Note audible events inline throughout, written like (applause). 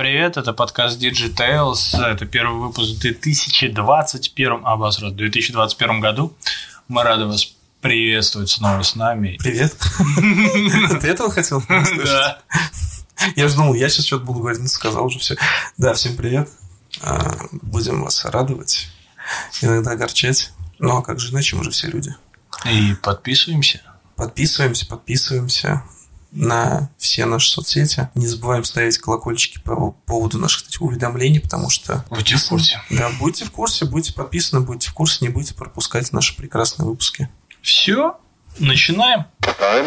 привет, это подкаст Digitales, это первый выпуск в 2021, обосрать, 2021 году. Мы рады вас приветствовать снова с нами. Привет. (laughs) Ты этого хотел (laughs) Да. Я же думал, я сейчас что-то буду говорить, ну, сказал уже все. Да, всем привет. А, Будем вас радовать, иногда огорчать. Ну, а как же иначе, мы же все люди. И подписываемся. Подписываемся, подписываемся на все наши соцсети. Не забываем ставить колокольчики по поводу наших этих уведомлений, потому что... Будьте в курсе. Да, будьте в курсе, будьте подписаны, будьте в курсе, не будете пропускать наши прекрасные выпуски. Все, начинаем. Провел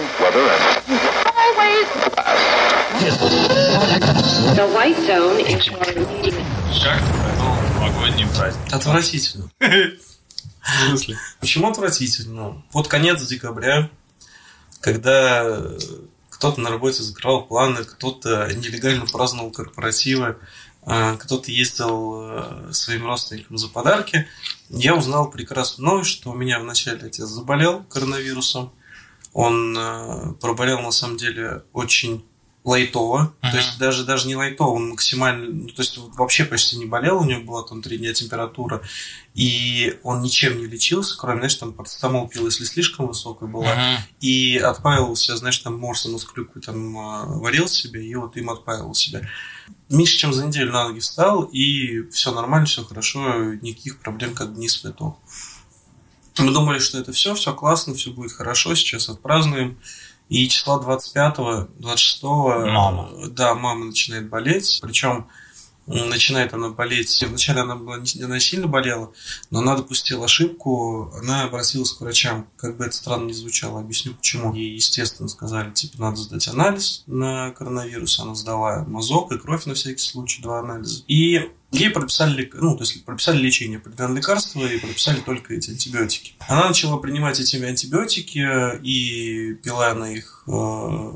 новогодний праздник? Отвратительно. (laughs) В смысле? Почему отвратительно? Вот конец декабря, когда кто-то на работе закрывал планы, кто-то нелегально праздновал корпоративы, а, кто-то ездил э, своим родственникам за подарки, я узнал прекрасную новость, что у меня вначале отец заболел коронавирусом. Он э, проболел на самом деле очень лайтово, Мгм. то есть даже, даже не лайтово, он максимально, ну, то есть вообще почти не болел, у него была там три дня температура, и он ничем не лечился, кроме, знаешь, там парацетамол пил, если слишком высокая была, Мгм. и отпаивался, знаешь, там морсом из клюквы там а, варил себе, и вот им отпаивал себя. Меньше чем за неделю на ноги встал, и все нормально, все хорошо, никаких проблем как бы не испытывал. Мы думали, что это все, все классно, все будет хорошо, сейчас отпразднуем. И числа 25-го, 26-го, Мама. да, мама начинает болеть, причем начинает она болеть. Вначале она, была, она сильно болела, но она допустила ошибку, она обратилась к врачам. Как бы это странно не звучало, объясню почему. Ей, естественно, сказали, типа, надо сдать анализ на коронавирус. Она сдала мазок и кровь на всякий случай, два анализа. И ей прописали, ну, то есть прописали лечение, определенные лекарства и прописали только эти антибиотики. Она начала принимать эти антибиотики и пила она их, э,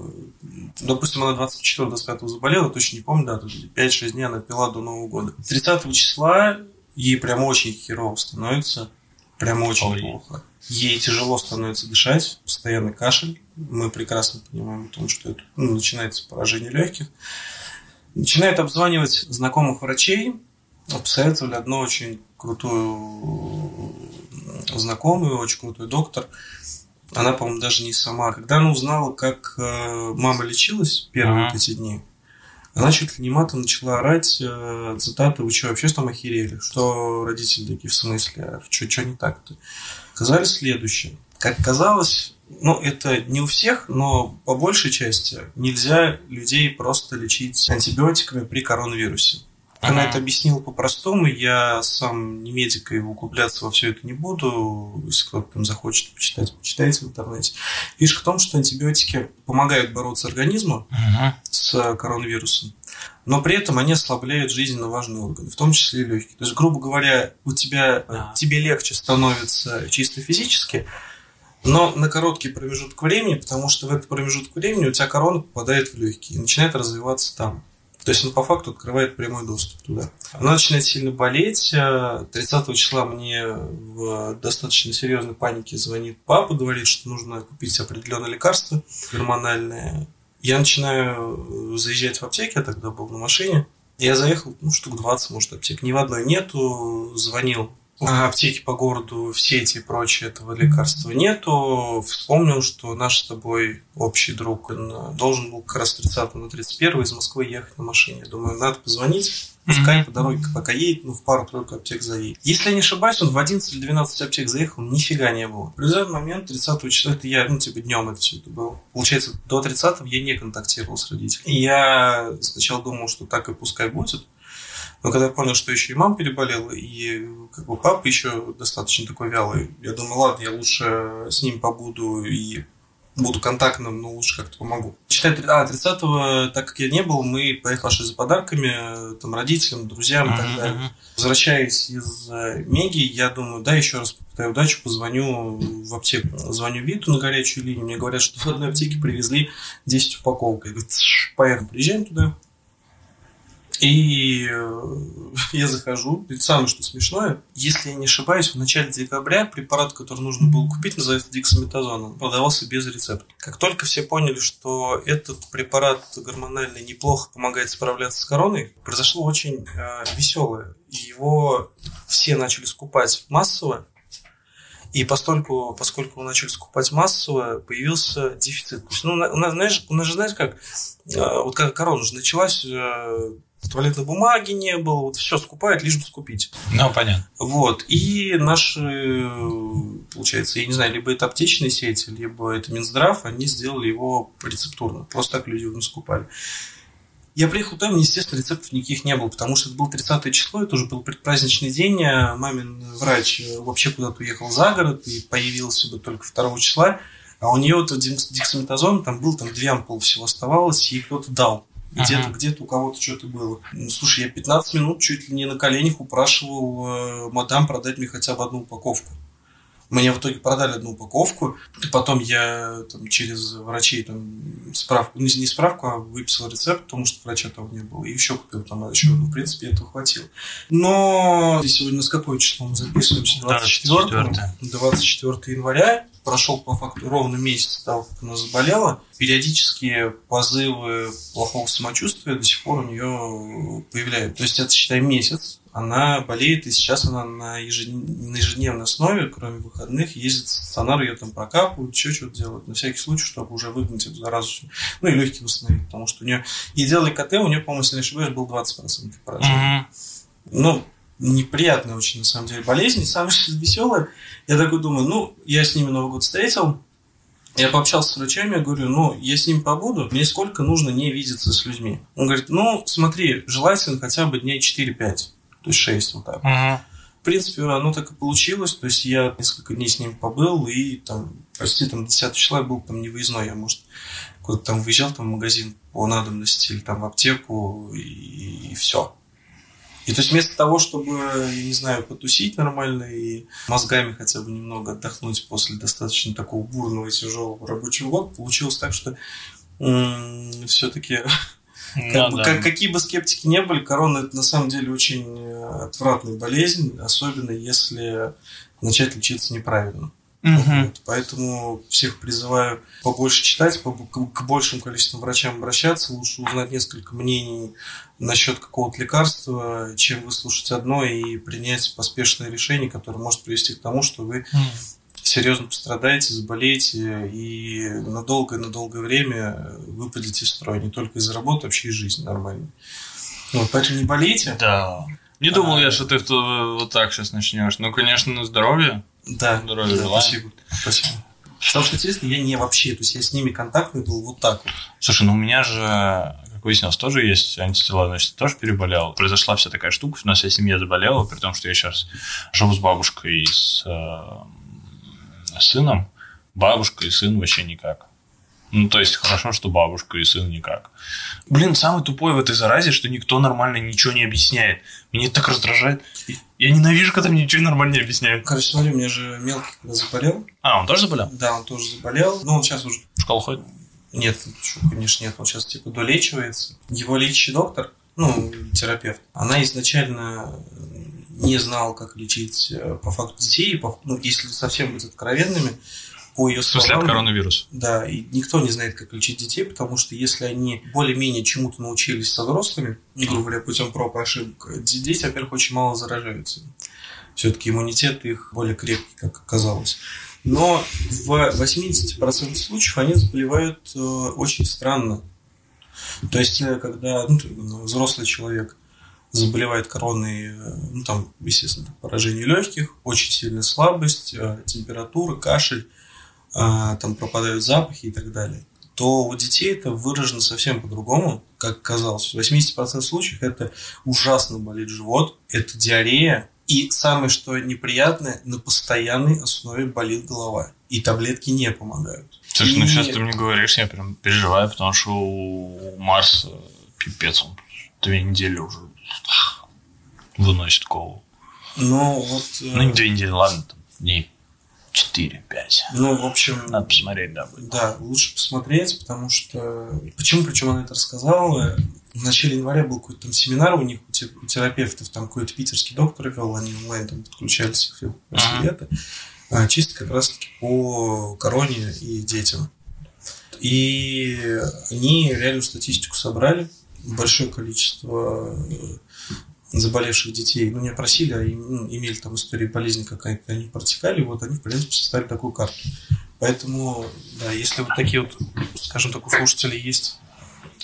допустим, она 24-25 заболела, точно не помню дату, 5-6 дней она пила до Нового года. 30 числа ей прям очень херово становится, прям очень Ой. плохо. Ей тяжело становится дышать, постоянный кашель. Мы прекрасно понимаем о том, что это ну, начинается поражение легких. Начинает обзванивать знакомых врачей. Посоветовали одну очень крутую знакомую, очень крутой доктор. Она, по-моему, даже не сама. Когда она узнала, как э, мама лечилась первые вот эти дни, она чуть ли не матом начала орать э, цитаты «Вы что, вообще там охерели?» Что родители такие, в смысле? А что, что не так-то? Сказали следующее. Как казалось, ну, это не у всех, но по большей части нельзя людей просто лечить антибиотиками при коронавирусе. Она это объяснила по-простому. Я сам не медик и углубляться во все это не буду. Если кто-то там захочет почитать, почитайте в интернете. Фишка в том, что антибиотики помогают бороться организму Мгм. с коронавирусом, но при этом они ослабляют жизненно важные органы, в том числе и легкие. То есть, грубо говоря, у тебя Да. тебе легче становится чисто физически, но на короткий промежуток времени, потому что в этот промежуток времени у тебя корона попадает в легкие и начинает развиваться там. То есть он по факту открывает прямой доступ туда. Она начинает сильно болеть. Э, 30 числа мне в достаточно серьезной панике звонит папа, говорит, что нужно купить определенное лекарство гормональное. Я начинаю заезжать в аптеки, я тогда был на машине. Я заехал, ну, штук 20, может, аптек. Ни в одной нету. Звонил а, аптеки по городу, в сети и прочее, этого лекарства нету. Вспомнил, что наш с тобой общий друг он э, должен был как раз 30 на 31 из Москвы ехать на машине. Я думаю, надо позвонить. Пускай Мгм. по дороге пока едет, ну, в пару-тройку аптек заедет. Если я не ошибаюсь, он в 11 или 12 аптек заехал, нифига не было. В определенный момент, 30 числа, это я, ну, типа, днем это все это было. Получается, до 30 я не контактировал с родителями. И я сначала думал, что так и пускай будет. Но когда я понял, что еще и мама переболела, и как бы папа еще достаточно такой вялый, я думаю, ладно, я лучше с ним побуду и буду контактным, но лучше как-то помогу. Считай, а, 30-го, так как я не был, мы поехали за подарками, там, родителям, друзьям и так далее. Возвращаясь из э, Меги, я думаю, да, еще раз попытаю удачу, позвоню в аптеку. Звоню Виту на горячую линию, мне говорят, что в одной аптеке привезли 10 упаковок. Я говорю, «Тш, поехали, приезжаем туда. И э, (laughs) я захожу, и самое что смешное, если я не ошибаюсь, в начале декабря препарат, который нужно было купить, называется дексаметазон, он продавался без рецепта. Как только все поняли, что этот препарат гормональный неплохо помогает справляться с короной, произошло очень э, веселое. Его все начали скупать массово, и постольку, поскольку начали скупать массово, появился дефицит. То есть, ну, у нас, знаешь, у нас же, знаешь, как, э, вот как корона же началась, э, туалетной бумаги не было, вот все скупают, лишь бы скупить. Ну, понятно. Вот. И наши, получается, я не знаю, либо это аптечная сеть, либо это Минздрав, они сделали его рецептурно. Просто так люди его не скупали. Я приехал там, естественно, рецептов никаких не было, потому что это был 30 число, это уже был предпраздничный день, а мамин врач вообще куда-то уехал за город и появился бы только 2 числа, а у нее вот дексаметазон, там был, там две ампулы всего оставалось, и кто-то дал. Где-то Ага. где у кого-то что-то было. Ну, Слушай, я 15 минут чуть ли не на коленях упрашивал э, мадам продать мне хотя бы одну упаковку. Мне в итоге продали одну упаковку, и потом я там, через врачей там, справку, ну, не справку, а выписал рецепт, потому что врача того не было, и еще купил там еще одну, в принципе, этого хватило. Но сегодня с какое число мы записываемся? 24, 24. 24 января. Прошел по факту ровно месяц с того, как она заболела. Периодические позывы плохого самочувствия до сих пор у нее появляются. То есть это, считай, месяц. Она болеет, и сейчас она на, ежедн- на ежедневной основе, кроме выходных, ездит в стационар, ее там прокапывают, еще что-то делают. На всякий случай, чтобы уже выгнать эту заразу. Ну и легкие восстановить, потому что у нее... И делали КТ, у нее, по-моему, если не ошибаюсь, был 20% поражения. Мгм. Ну, неприятная очень, на самом деле, болезнь. И самое веселое, я такой думаю, ну, я с ними Новый год встретил, я пообщался с врачами, я говорю, ну, я с ним побуду, мне сколько нужно не видеться с людьми? Он говорит, ну, смотри, желательно хотя бы дней 4-5, то есть 6 вот так. Мгм. В принципе, оно так и получилось, то есть я несколько дней с ним побыл, и там, почти там 10 числа я был там не выездной, я, может, куда-то там выезжал там в магазин по надобности или там в аптеку, и, все. И то есть вместо того, чтобы, я не знаю, потусить нормально и мозгами хотя бы немного отдохнуть после достаточно такого бурного и тяжелого рабочего года, получилось так, что все-таки Как бы, да. как- какие бы скептики не были, корона это на самом деле очень э, отвратная болезнь, особенно если начать лечиться неправильно. Мгм. Вот, Поэтому всех призываю побольше читать, по- к к большим количествам врачам обращаться, лучше узнать несколько мнений насчет какого-то лекарства, чем выслушать одно и принять поспешное решение, которое может привести к тому, что вы Мгм. Серьезно пострадаете, заболеете и на долгое, на долгое время выпадете из строя, не только из-за работы, вообще из жизни нормальной. Вот, поэтому не болейте. Да. Не думал я, что ты вот так сейчас начнешь. Ну, конечно, на здоровье. Да, Здравия да, желаю. спасибо. спасибо. Потому что интересно, я не вообще, то есть я с ними контактный был вот так вот. Слушай, ну у меня же, как выяснилось, тоже есть антитела, значит, тоже переболел. Произошла вся такая штука, у нас вся семья заболела, при том, что я сейчас живу с бабушкой с э, сыном. Бабушка и сын вообще никак. Ну, то есть, хорошо, что бабушка и сын никак. Блин, самый тупой в этой заразе, что никто нормально ничего не объясняет. Меня это так раздражает. Я ненавижу, когда мне ничего нормально не объясняют. Короче, смотри, меня же мелкий когда заболел. А, он тоже заболел? Да, он тоже заболел. Но он сейчас уже... В школу ходит? Нет, чё, конечно, нет. Он сейчас типа долечивается. Его лечащий доктор, ну, терапевт, она изначально не знала, как лечить э, по факту детей. по- ну, если совсем быть откровенными, по ее В смысле от словам... коронавируса? Да, и никто не знает, как лечить детей, потому что если они более-менее чему-то научились со взрослыми, грубо говоря, путем проб и ошибок, дети, во-первых, очень мало заражаются. Все-таки иммунитет их более крепкий, как оказалось. Но в 80% случаев они заболевают э, очень странно. То есть, э, когда ну, взрослый человек заболевает короной, э, ну, там, естественно, поражение легких, очень сильная слабость, э, температура, кашель, а, там пропадают запахи и так далее, то у детей это выражено совсем по-другому, как казалось. В 80% случаев это ужасно болит живот, это диарея, и самое что неприятное, на постоянной основе болит голова. И таблетки не помогают. Слушай, ну И- сейчас ты мне говоришь, я прям переживаю, потому что у Марса пипец, он две недели уже выносит голову. Ну, вот... э, Ну, не две недели, ладно, там, дней 4-5. ну, в общем... Надо посмотреть, да, будет. Да, лучше посмотреть, потому что... Почему, причем она это рассказала? в начале января был какой-то там семинар у них, у те- у терапевтов, там какой-то питерский доктор вел, они онлайн там подключались, Ага. ребята, а, чисто как раз-таки по короне и детям. И они реальную статистику собрали, большое количество э, заболевших детей, ну, не опросили, а им- ну, имели там истории болезни, как они- протекали, вот они, в принципе, составили такую карту. Поэтому, да, если вот такие вот, скажем так, у слушателей есть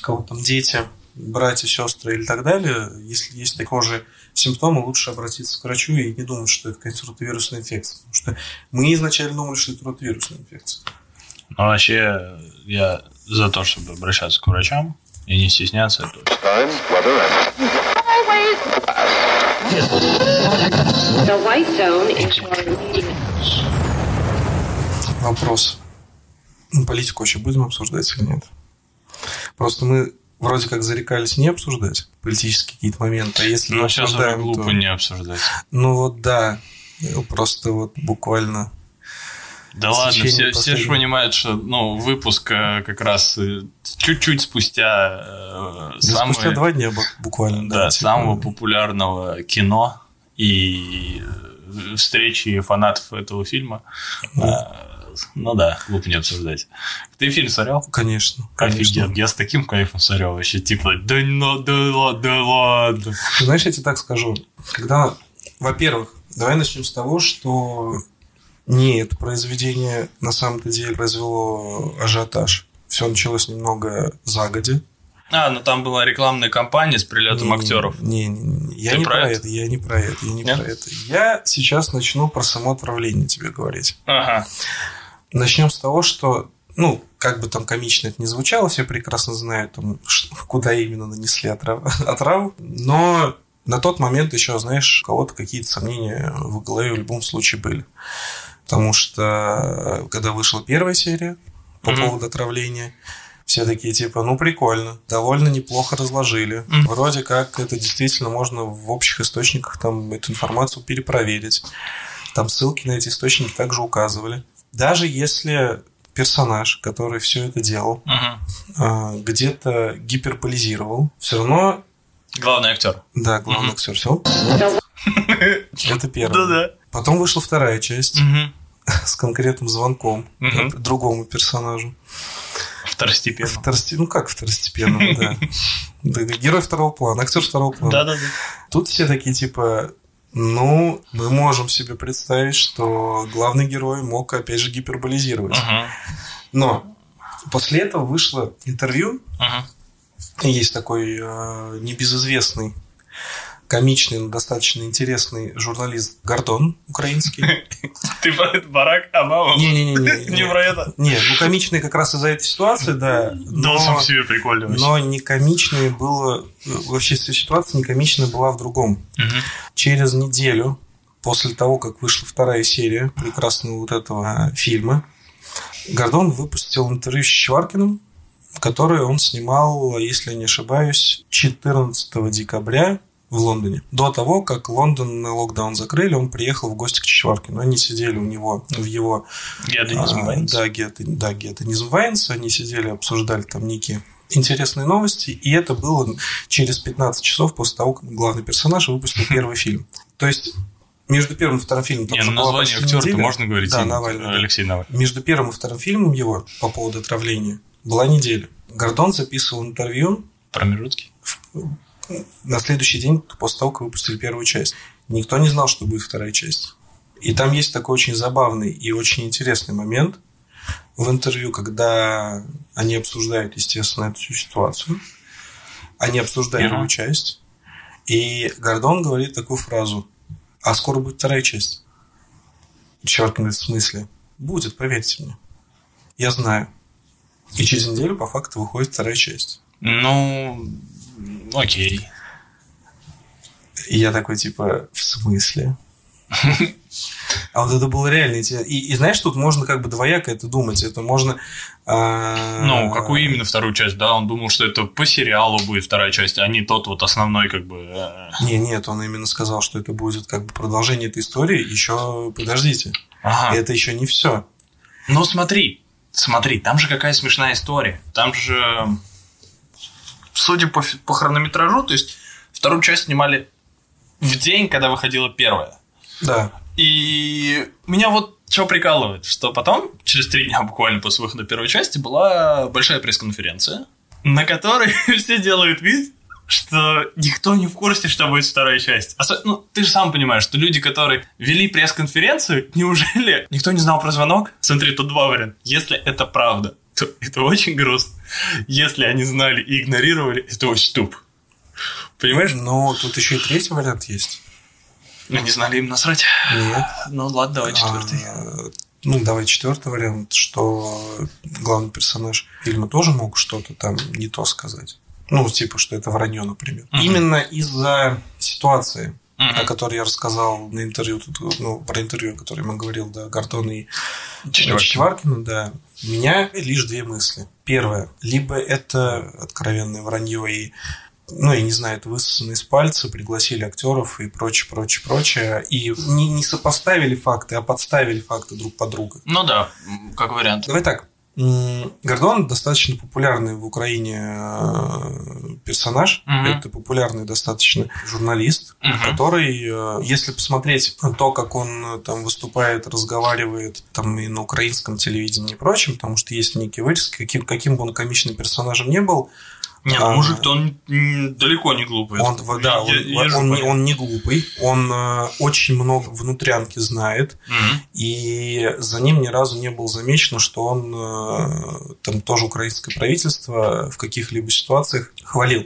кого там дети, братья, сестры или так далее, если есть такие симптомы, лучше обратиться к врачу и не думать, что это какая-то ротовирусная инфекция. Потому что мы изначально думали, что это ротовирусная инфекция. Ну, вообще, я за то, чтобы обращаться к врачам и не стесняться этого. Вопрос. Ну, Политику вообще будем обсуждать или нет? Просто мы вроде как зарекались не обсуждать политические какие-то моменты, а если Ну, сейчас уже обсуждаем, глупо то- не обсуждать. Ну вот да, просто вот буквально Да ладно, все, все же понимают, что ну, выпуск э, как раз э, чуть-чуть спустя э, да, самый- спустя два дня бу- буквально. да, типа, самого популярного кино и э, встречи фанатов этого фильма. А, Ну да, глупо не обсуждать. Ты фильм смотрел? Конечно. конечно. Офигенно. Я с таким кайфом смотрел вообще. Типа, да, ну, да, ла- да ладно. Знаешь, я тебе так скажу. Когда, во-первых, давай начнем с того, что не это произведение на самом-то деле произвело ажиотаж. Все началось немного загоди. А, ну там была рекламная кампания с прилетом Не, актеров. Не, не, не, я Ты не про это? это, я не про это, я не Нет? про это. Я сейчас начну про само отравление тебе говорить. Ага. Начнем с того, что, ну, как бы там комично это не звучало, все прекрасно знают, там, куда именно нанесли отрав- (laughs) отраву. Но на тот момент еще, знаешь, у кого-то какие-то сомнения в голове в любом случае были. Потому что, когда вышла первая серия по Мгм. поводу отравления, все такие типа, ну прикольно, довольно неплохо разложили. Мгм. Вроде как это действительно можно в общих источниках там эту информацию перепроверить. Там ссылки на эти источники также указывали. Даже если персонаж, который все это делал, а, где-то гиперболизировал, все равно, Главный актер. да, главный Мгм. актер, все, (laughs) это первое. Да-да. Потом вышла вторая часть Мгм. (laughs) с конкретным звонком э, другому персонажу. Второстепенно. Второсте- Ну как второстепенному, (laughs) да. Герой второго плана, актер второго плана. Да-да-да. Тут все такие типа, ну, мы можем себе представить, что главный герой мог опять же гиперболизировать. Мгм. Но после этого вышло интервью, и есть такой э, небезызвестный, комичный, но достаточно интересный журналист Гордон украинский. (laughs) Ты Барак Обама? Не-не-не. (laughs) Не про это? Не, ну комичный как раз из-за этой ситуации, да. Да, но- сам себе прикольно вообще. Но не комичной было... Вообще вся ситуация не комичная была в другом. Через неделю после того, как вышла вторая серия прекрасного вот этого фильма, Гордон выпустил интервью с Чеваркиным, которое он снимал, если я не ошибаюсь, 14 декабря в Лондоне. До того, как Лондон на локдаун закрыли, он приехал в гости к Чичваркину. Они сидели у него в его... Геоденизм а, Вайнс. Да, геото- да, геотонизм Вайнс. Они сидели, обсуждали там некие интересные новости. И это было через 15 часов после того, как главный персонаж выпустил первый фильм. То есть между первым и вторым фильмом... там Не, ну название актера-то можно говорить. Да. Навальный. Алексей Навальный. Между первым и вторым фильмом его по поводу отравления была неделя. Гордон записывал интервью Промежутки. На следующий день после того, как выпустили первую часть. Никто не знал, что будет вторая часть. И там есть такой очень забавный и очень интересный момент в интервью, когда они обсуждают, естественно, эту всю ситуацию. Они обсуждают первую часть. И Гордон говорит такую фразу. А скоро будет вторая часть. Чёркин говорит, в смысле? Будет, поверьте мне. Я знаю. И через неделю по факту выходит вторая часть. Ну, окей. И я такой, типа, в смысле? А вот это было реально. И, и знаешь, тут можно как бы двояко это думать. Это можно... а, Ну, какую именно вторую часть, да? Он думал, что это по сериалу будет вторая часть, а не тот вот основной, как бы. э, Не, нет, он именно сказал, что это будет как бы продолжение этой истории. Еще подождите. Ага. Это еще не все. Но смотри, смотри, там же какая смешная история. Там же судя по, по хронометражу, то есть вторую часть снимали в день, когда выходила первая. Да. И меня вот что прикалывает, что потом, через три дня буквально после выхода первой части, была большая пресс-конференция, на которой (laughs) все делают вид, что никто не в курсе, что будет вторая часть. Осо- Ну, ты же сам понимаешь, что люди, которые вели пресс-конференцию, неужели никто не знал про звонок? Смотри, тут два варианта. Если это правда, то это очень грустно. Если они знали и игнорировали, это очень туп. Понимаешь? Но тут еще и третий вариант есть. Они знали им насрать. Нет. Ну ладно, давай четвертый. А, ну, давай четвертый вариант, что главный персонаж фильма тоже мог что-то там не то сказать. Ну, типа, что это вранье, например. Мгм. Именно из-за ситуации, Мгм. о которой я рассказал на интервью, тут, ну, про интервью, о котором я говорил, да, Гордона и Чичваркин. Чичваркина, да. У меня лишь две мысли. Первое. Либо это откровенное вранье и ну, я не знаю, это высосано из пальца, пригласили актеров и прочее, прочее, прочее. И не, не сопоставили факты, а подставили факты друг под друга. Ну да, как вариант. Давай так. Гордон достаточно популярный в Украине э, персонаж. Мгм. Это популярный достаточно журналист, Мгм. который, э, если посмотреть то, как он э, там выступает, разговаривает там и на украинском телевидении и прочем, потому что есть некие вырезки, каким, каким бы он комичным персонажем не был, Нет, А, мужик-то он далеко не глупый. он, да, он, я- он не, он не глупый, он э, очень много внутрянки знает, Мгм. и за ним ни разу не было замечено, что он э, там тоже украинское правительство в каких-либо ситуациях хвалил.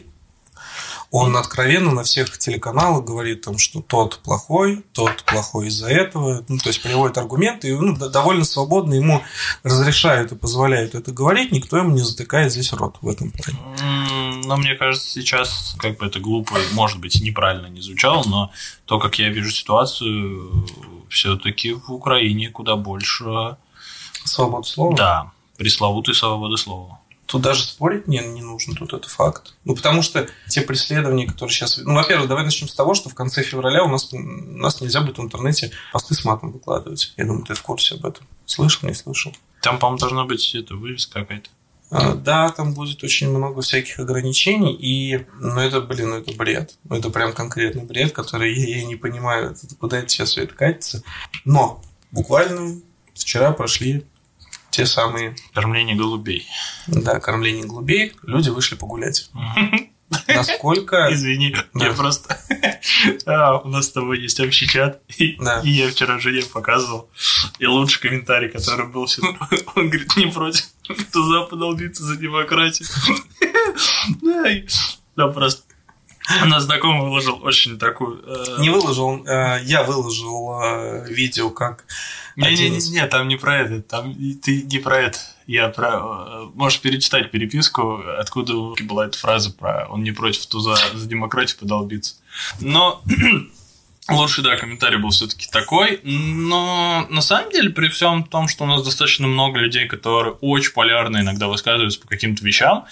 Он откровенно на всех телеканалах говорит, там, что тот плохой, тот плохой из-за этого. Ну, то есть приводит аргументы, и ну, довольно свободно ему разрешают и позволяют это говорить, никто ему не затыкает здесь рот в этом плане. Но мне кажется, сейчас, как бы это глупо, может быть, неправильно не звучало, но то, как я вижу ситуацию, все-таки в Украине куда больше, Свобода слова. да, пресловутой свободы слова. Тут даже спорить не, не нужно, тут это факт. Ну, потому что те преследования, которые сейчас... Ну, во-первых, давай начнем с того, что в конце февраля у нас, у нас нельзя будет в интернете посты с матом выкладывать. Я думаю, ты в курсе об этом. Слышал, не слышал? Там, по-моему, должна быть это, вывеска какая-то. А, Да, там будет очень много всяких ограничений, и, ну, это, блин, ну, это бред. Ну, это прям конкретный бред, который я, я не понимаю, это- куда это сейчас все это катится. Но буквально вчера прошли те самые, Кормление голубей. да, кормление голубей, люди вышли погулять. (laughs) Насколько... (laughs) Извини, я просто... (laughs) А, У нас с тобой есть общий чат, и я вчера жене показывал. И лучший комментарий, который был, (laughs) он говорит, не против туза подолбиться за демократию. Да, просто... У нас знакомый выложил очень такую... э, Не выложил, э, я выложил э, видео, как Не-не-не, там не про это, там ты не про это. Я про... э, Можешь перечитать переписку, откуда была эта фраза про «он не против туза за демократию подолбиться». Но (clears throat) лучший, да, комментарий был все-таки такой. Но на самом деле, при всем том, что у нас достаточно много людей, которые очень полярно иногда высказываются по каким-то вещам,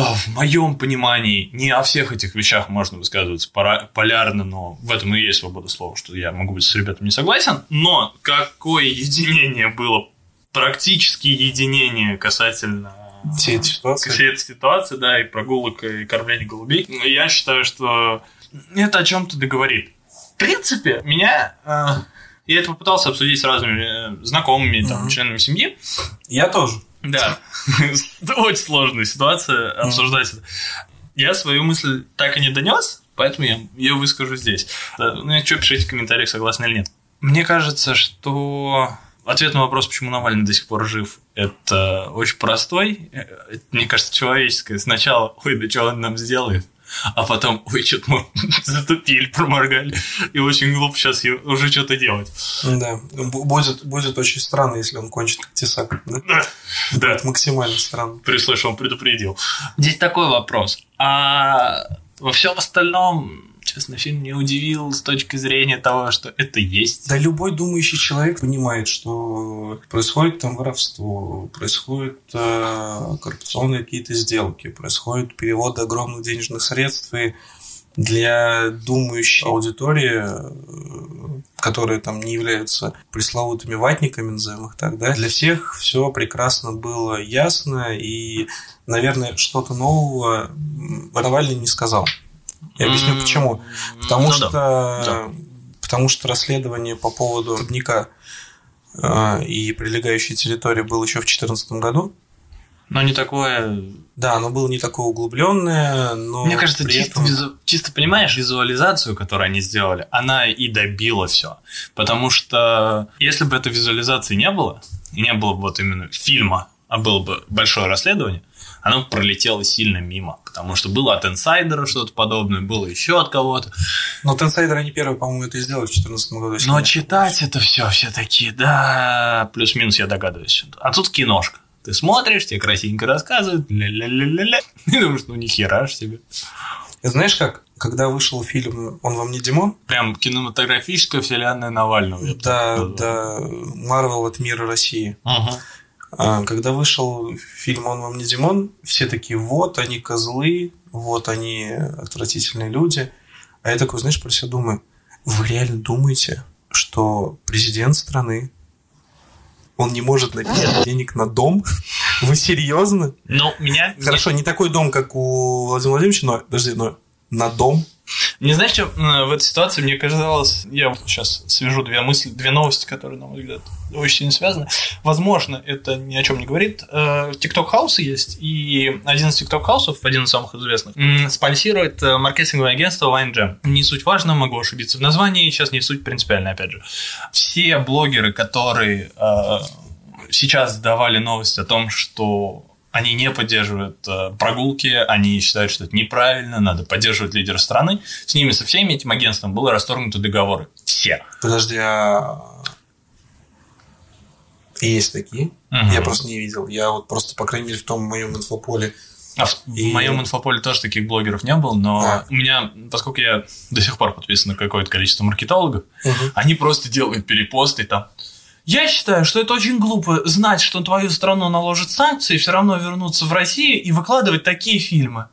в моем понимании, не о всех этих вещах можно высказываться полярно, но в этом и есть свобода слова, что я могу быть с ребятами не согласен. Но какое единение было, практически единение касательно все эти ситуации. всей этой ситуации, да, и прогулок, и кормления голубей, я считаю, что это о чем-то договорит. В принципе, меня... э, я это попытался обсудить с разными э, знакомыми, там, Мгм. членами семьи. Я тоже. Да. (laughs) Очень сложная ситуация обсуждать это. Я свою мысль так и не донес, поэтому я ее выскажу здесь. Ну, что, пишите в комментариях, согласны или нет. Мне кажется, что ответ на вопрос, почему Навальный до сих пор жив, это очень простой. Э, Мне кажется, человеческое. Сначала, ой, да что он нам сделает? А потом, ой, что-то мы (laughs) затупили, проморгали. И очень глупо сейчас уже что-то делать. Да. Будет, будет очень странно, если он кончит как тесак. Да? Да. Да. Будет максимально странно. при условии, что он предупредил. Здесь такой вопрос. А во всем остальном, честно, фильм не удивил с точки зрения того, что это есть. Да любой думающий человек понимает, что происходит там воровство, происходят э, коррупционные какие-то сделки, происходит перевод огромных денежных средств, и для думающей аудитории, э, которые там не являются пресловутыми ватниками, назовем их так, да, для всех все прекрасно было ясно, и, наверное, что-то нового Навальный не сказал. Я объясню почему. Потому ну что да, потому что расследование по поводу рудника э, и прилегающей территории было еще в 2014 году. Но не такое... Да, оно было не такое углубленное, но Мне кажется, чисто, этом- визу- чисто понимаешь, визуализацию, которую они сделали, она и добила все. Потому что если бы этой визуализации не было, и не было бы вот именно фильма, а было бы большое расследование, оно пролетело сильно мимо. Потому что было от инсайдера что-то подобное, было еще от кого-то. Но Тенсайдер они первые, по-моему, это и сделали в 2014 году. Но читать это все все такие, да, плюс-минус я догадываюсь. А тут киношка. Ты смотришь, тебе красивенько рассказывают, ля-ля-ля-ля-ля. (laughs) И думаешь, ну ни хера ж себе. Знаешь как? Когда вышел фильм «Он вам не Димон», Прям кинематографическая вселенная Навального. да, да, Марвел от мира России. назвал. А, Когда вышел фильм «Он вам не Димон», все такие, вот они козлы, вот они отвратительные люди. А я такой, знаешь, про себя думаю, вы реально думаете, что президент страны, он не может найти денег на дом? Вы серьезно? Ну, меня... Хорошо, не такой дом, как у Владимира Владимировича, но, подожди, но на дом? Не знаешь, что э, в этой ситуации мне казалось, я вот сейчас свяжу две мысли, две новости, которые, на мой взгляд, очень сильно связаны. Возможно, это ни о чем не говорит. Тикток хаусы есть, и один из тикток хаусов, один из самых известных, спонсирует э, маркетинговое агентство WineJam. Не суть важно, могу ошибиться в названии, сейчас не суть принципиально, опять же. Все блогеры, которые э, сейчас давали новость о том, что они не поддерживают э, прогулки, они считают, что это неправильно, надо поддерживать лидера страны. С ними, со всеми этим агентством было расторгнуты договоры. Все. Подожди, а... Есть такие? Мгм. Я просто не видел. Я вот просто, по крайней мере, в том моем инфополе А в, И- в моем инфополе тоже таких блогеров не было, но А. у меня, поскольку я до сих пор подписан на какое-то количество маркетологов, Мгм. они просто делают перепосты там. Я считаю, что это очень глупо знать, что на твою страну наложат санкции, все равно вернуться в Россию и выкладывать такие фильмы.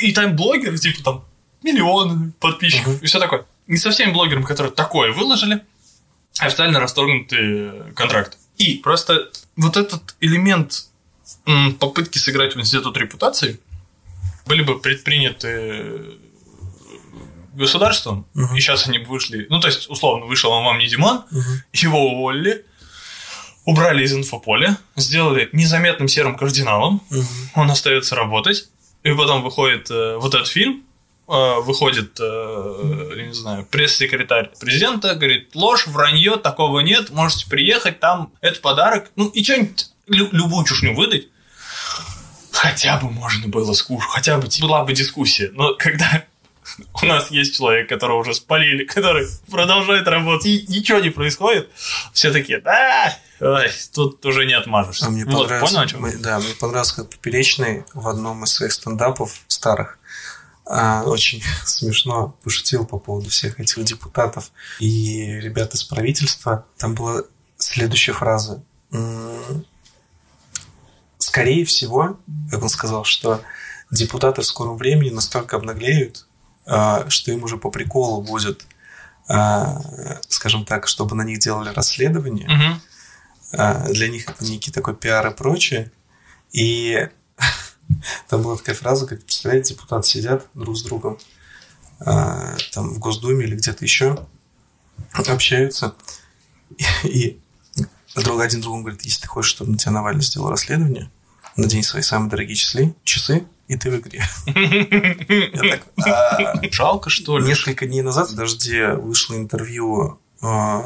И там блогеры, типа там миллионы подписчиков Мгм. и все такое. Не со всеми блогерами, которые такое выложили, официально расторгнуты контракты. И просто вот этот элемент попытки сыграть в институт репутации были бы предприняты государством, Мгм. и сейчас они вышли, ну, то есть, условно, вышел он вам не Димон, Мгм. его уволили, убрали из инфополя, сделали незаметным серым кардиналом, Мгм. он остается работать, и потом выходит э, вот этот фильм, э, выходит, э, я не знаю, пресс-секретарь президента, говорит, ложь, вранье, такого нет, можете приехать, там, это подарок, ну, и что-нибудь, лю- любую чушню выдать, хотя бы можно было скушать, хотя бы была бы дискуссия, но когда (laughs) у нас есть человек, которого уже спалили, (laughs) который продолжает работать, и ничего не происходит, все такие, да, ой, тут уже не отмажешься. А мне Вот, понравилось, понял, о чем? мы- да, мне понравилось, как Поперечный в одном из своих стендапов старых а, очень (laughs) смешно пошутил по поводу всех этих депутатов и ребят из правительства. Там была следующая фраза. Скорее всего, как он сказал, что депутаты в скором времени настолько обнаглеют, что им уже по приколу будет, а, скажем так, чтобы на них делали расследование, а, для них это некий такой пиар и прочее. И (laughs) там была такая фраза, как, представляете, депутаты сидят друг с другом а, там в Госдуме или где-то еще, общаются, и друг один другому говорит, если ты хочешь, чтобы на тебя Навальный сделал расследование, надень свои самые дорогие часы, часы и ты в игре. (laughs) Так, «А, Жалко, что ли? Несколько дней назад в «Дожде» вышло интервью а,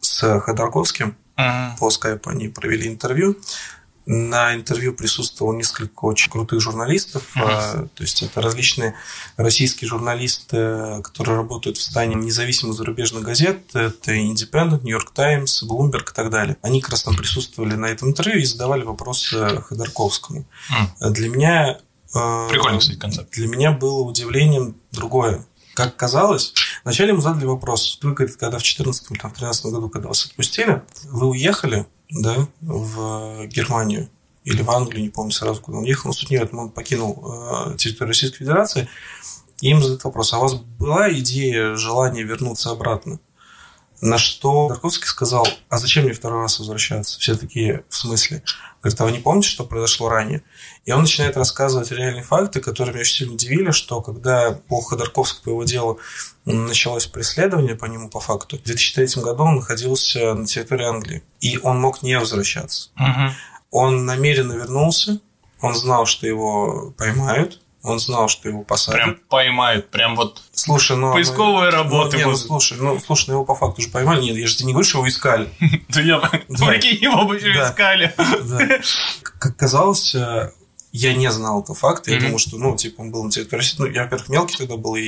с Ходорковским. По скайпу они провели интервью. На интервью присутствовало несколько очень крутых журналистов. А, То есть это различные российские журналисты, которые работают в стане независимых зарубежных газет. Это Independent, New York Times, Bloomberg и так далее. Они как раз там присутствовали на этом интервью и задавали вопросы Ходорковскому. М. Для меня... э, Прикольный, кстати, концепт. для меня было удивлением другое. Как казалось, вначале ему задали вопрос. Вы, говорит, когда в 2014 или там, в 2013 году, когда вас отпустили, вы уехали да, в Германию или в Англию, не помню сразу, куда он уехал, но суть не в этом, он покинул э, территорию Российской Федерации, и им задают вопрос, а у вас была идея, желание вернуться обратно? На что Тарковский сказал, а зачем мне второй раз возвращаться? Все такие, в смысле? Говорит, а вы не помните, что произошло ранее? И он начинает рассказывать реальные факты, которые меня очень сильно удивили, что когда по Ходорковскому, по его делу, началось преследование по нему по факту, в 2003 году он находился на территории Англии, и он мог не возвращаться. Мгм. Он намеренно вернулся, он знал, что его поймают, он знал, что его посадят. Прям поймают, прям вот Слушай, ну... поисковые ну, работы ну, будут. слушай, ну, слушай, ну его по факту же поймали. Нет, я же тебе не говорю, что его искали. (laughs) Да я, прикинь, его бы еще искали. Как казалось, э, я не знал этого факта. Я Мгм. думал, что, ну, типа, он был на территории России. Ну, я, во-первых, мелкий тогда был, и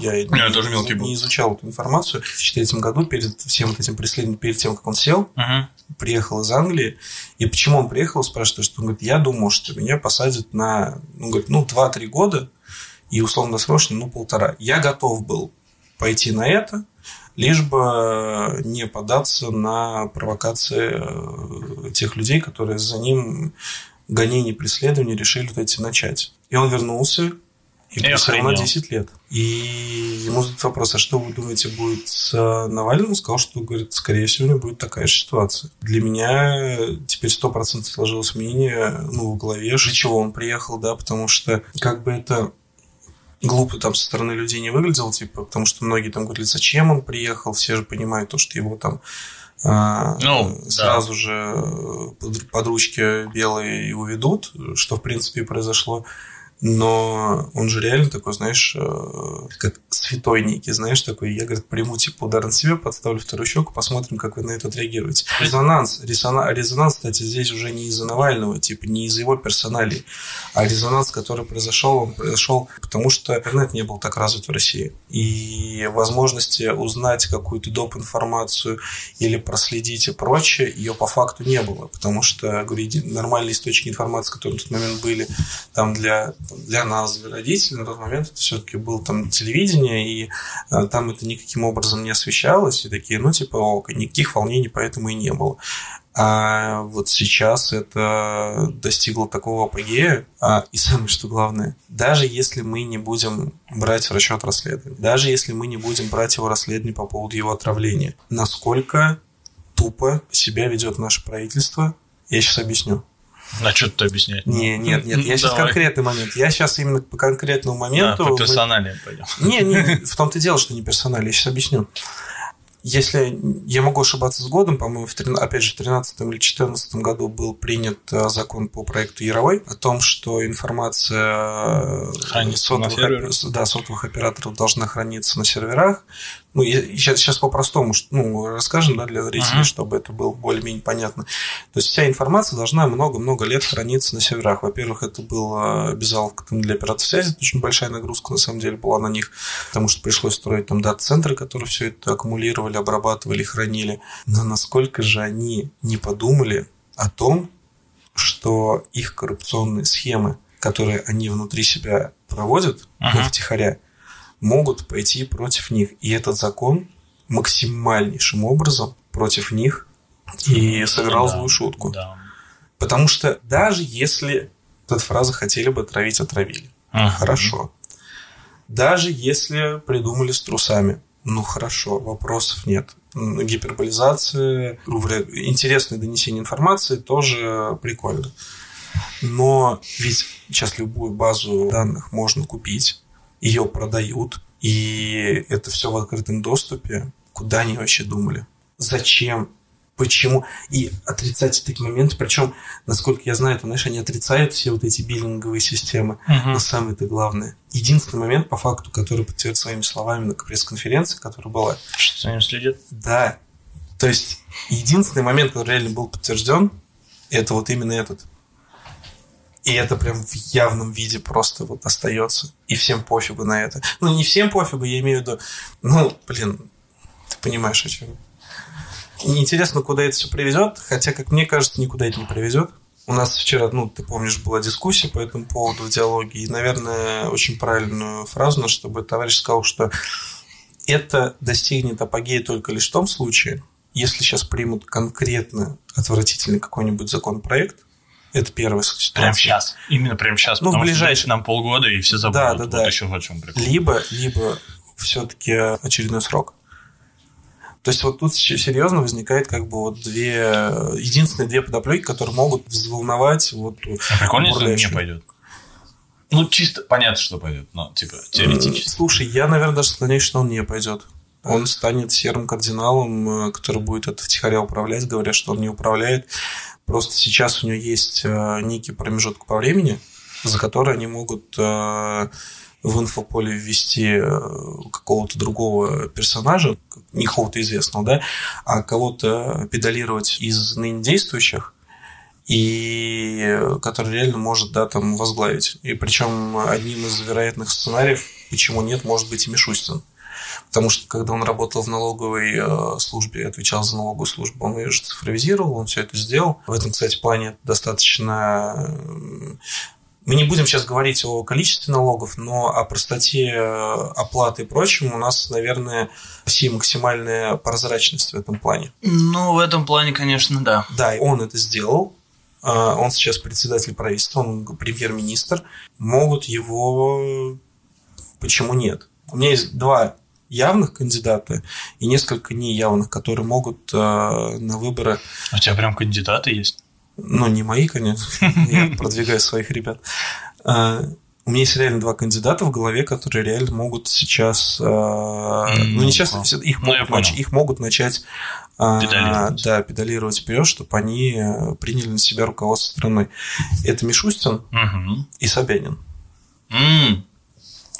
я, я Я тоже мелкий был. не изучал эту информацию. В 2003 году, перед всем этим преследованием, перед тем, как он сел, Мгм. приехал из Англии. И почему он приехал, спрашивает, что он говорит, я думал, что меня посадят на, ну, говорит, ну, 2-3 года, и условно-досрочно, ну, полтора. Я готов был пойти на это, лишь бы не податься на провокации э, тех людей, которые за ним гонение, преследование решили вот эти начать. И он вернулся и И присел на охренел. 10 лет. И ему задают вопрос, а что вы думаете будет с э, Навальным? Он сказал, что, говорит, скорее всего, у него будет такая же ситуация. Для меня теперь 100% сложилось мнение ну, в голове, для чего он приехал, да, потому что как бы это глупо там со стороны людей не выглядело, типа, потому что многие там говорили, зачем он приехал, все же понимают то, что его там а, Ну, да. сразу же э, под, под ручки белые уведут, что в принципе и произошло. Но он же реально такой, знаешь, э, как святой некий, знаешь, такой, я, говорит, приму типа удар на себя, подставлю вторую щеку, посмотрим, как вы на это отреагируете. Резонанс, резона- резонанс, кстати, здесь уже не из-за Навального, типа, не из-за его персоналей, а резонанс, который произошел, он произошел потому, что интернет не был так развит в России. И возможности узнать какую-то доп. информацию или проследить и прочее, ее по факту не было, потому что, говорю, нормальные источники информации, которые на тот момент были там для, для нас, для родителей, на тот момент это все-таки был там телевидение, и э, там это никаким образом не освещалось, и такие, ну, типа, ок, никаких волнений поэтому и не было. А вот сейчас это достигло такого апогея. А, и самое что главное, даже если мы не будем брать в расчет расследование, даже если мы не будем брать его расследование по поводу его отравления, насколько тупо себя ведет наше правительство, я сейчас объясню. А что ты объяснять? Не, нет, нет, я Ну, сейчас давай. конкретный момент. Я сейчас именно по конкретному Да, моменту. по мы- персоналиям пойдем. не, не, в том-то и дело, что не персонально. Я сейчас объясню. Если я могу ошибаться с годом, по-моему, в, опять же, в 2013 или 2014 году был принят э, закон по проекту Яровой о том, что информация э, Хранится сотовых, да, сотовых операторов должна храниться на серверах. Ну, сейчас, сейчас по-простому ну, расскажем да, для зрителей, Мгм. чтобы это было более-менее понятно. То есть вся информация должна много-много лет храниться на серверах. Во-первых, это было обязаловка там, для операторов связи, это очень большая нагрузка на самом деле была на них, потому что пришлось строить там дата-центры, которые все это аккумулировали, обрабатывали, хранили. Но насколько же они не подумали о том, что их коррупционные схемы, которые они внутри себя проводят, Ага. ну, втихаря, могут пойти против них. И этот закон максимальнейшим образом против них и сыграл Да, злую шутку. Да. Потому что даже если эта фраза хотели бы отравить, отравили. Ага. Хорошо. Даже если придумали с трусами, ну хорошо, вопросов нет. Гиперболизация, интересное донесение информации тоже прикольно. Но ведь сейчас любую базу данных можно купить, ее продают, и это все в открытом доступе. Куда они вообще думали? Зачем? Почему? И отрицать такие моменты, причем, насколько я знаю, то, знаешь, они отрицают все вот эти биллинговые системы. Мгм. Но самое-то главное, единственный момент, по факту, который подтвердил своими словами на пресс-конференции, которая была, Что за ним следит? да, то есть единственный момент, который реально был подтвержден, это вот именно этот. И это прям в явном виде просто вот остается. И всем пофигу на это. Ну, не всем пофигу, я имею в виду, ну, блин, ты понимаешь, о чем. Интересно, куда это все приведет, хотя, как мне кажется, никуда это не приведет. У нас вчера, ну, ты помнишь, была дискуссия по этому поводу в диалоге, и, наверное, очень правильную фразу, чтобы товарищ сказал, что это достигнет апогея только лишь в том случае, если сейчас примут конкретно отвратительный какой-нибудь законопроект, это первая ситуация. Прям сейчас. Именно прям сейчас. Ну, потому что ближайшее- дальше нам полгода, и все забудут. Да, да, вот да. еще вот в чем прикол. Либо, либо все-таки очередной срок. То есть вот тут се- серьезно возникает как бы вот две, единственные две подоплеки, которые могут взволновать вот А Прикольно, если не пойдет. Ну, чисто понятно, что пойдет, но типа теоретически. Э, Слушай, я, наверное, даже склоняюсь, что он не пойдет. Он станет серым кардиналом, э, который будет это втихаря управлять, говоря, что он не управляет. Просто сейчас у него есть э, некий промежуток по времени, за который они могут э, в инфополе ввести э, какого-то другого персонажа, не какого-то известного, да, а кого-то педалировать из ныне действующих, и который реально может, да, там возглавить. И причем одним из вероятных сценариев, почему нет, может быть и Мишустин. Потому что когда он работал в налоговой э, службе, отвечал за налоговую службу, он ее же цифровизировал, он все это сделал. В этом, кстати, плане достаточно... э, Мы не будем сейчас говорить о количестве налогов, но о простоте э, оплаты и прочем у нас, наверное, в России максимальная прозрачность в этом плане. Ну, в этом плане, конечно, да. Да, он это сделал. Он сейчас председатель правительства, он премьер-министр. Могут его... Почему нет? У меня есть два явных кандидата и несколько неявных, которые могут э, на выборы, У тебя прям кандидаты есть? ну, не мои, конечно, (laughs) я продвигаю своих ребят. А, У меня есть реально два кандидата в голове, которые реально могут сейчас, э, ну, не сейчас, ну, их ну, могут, нач- их могут начать а, Педалировать. да, педалировать вперед, чтобы они э, приняли на себя руководство страной. Это Мишустин и Собянин.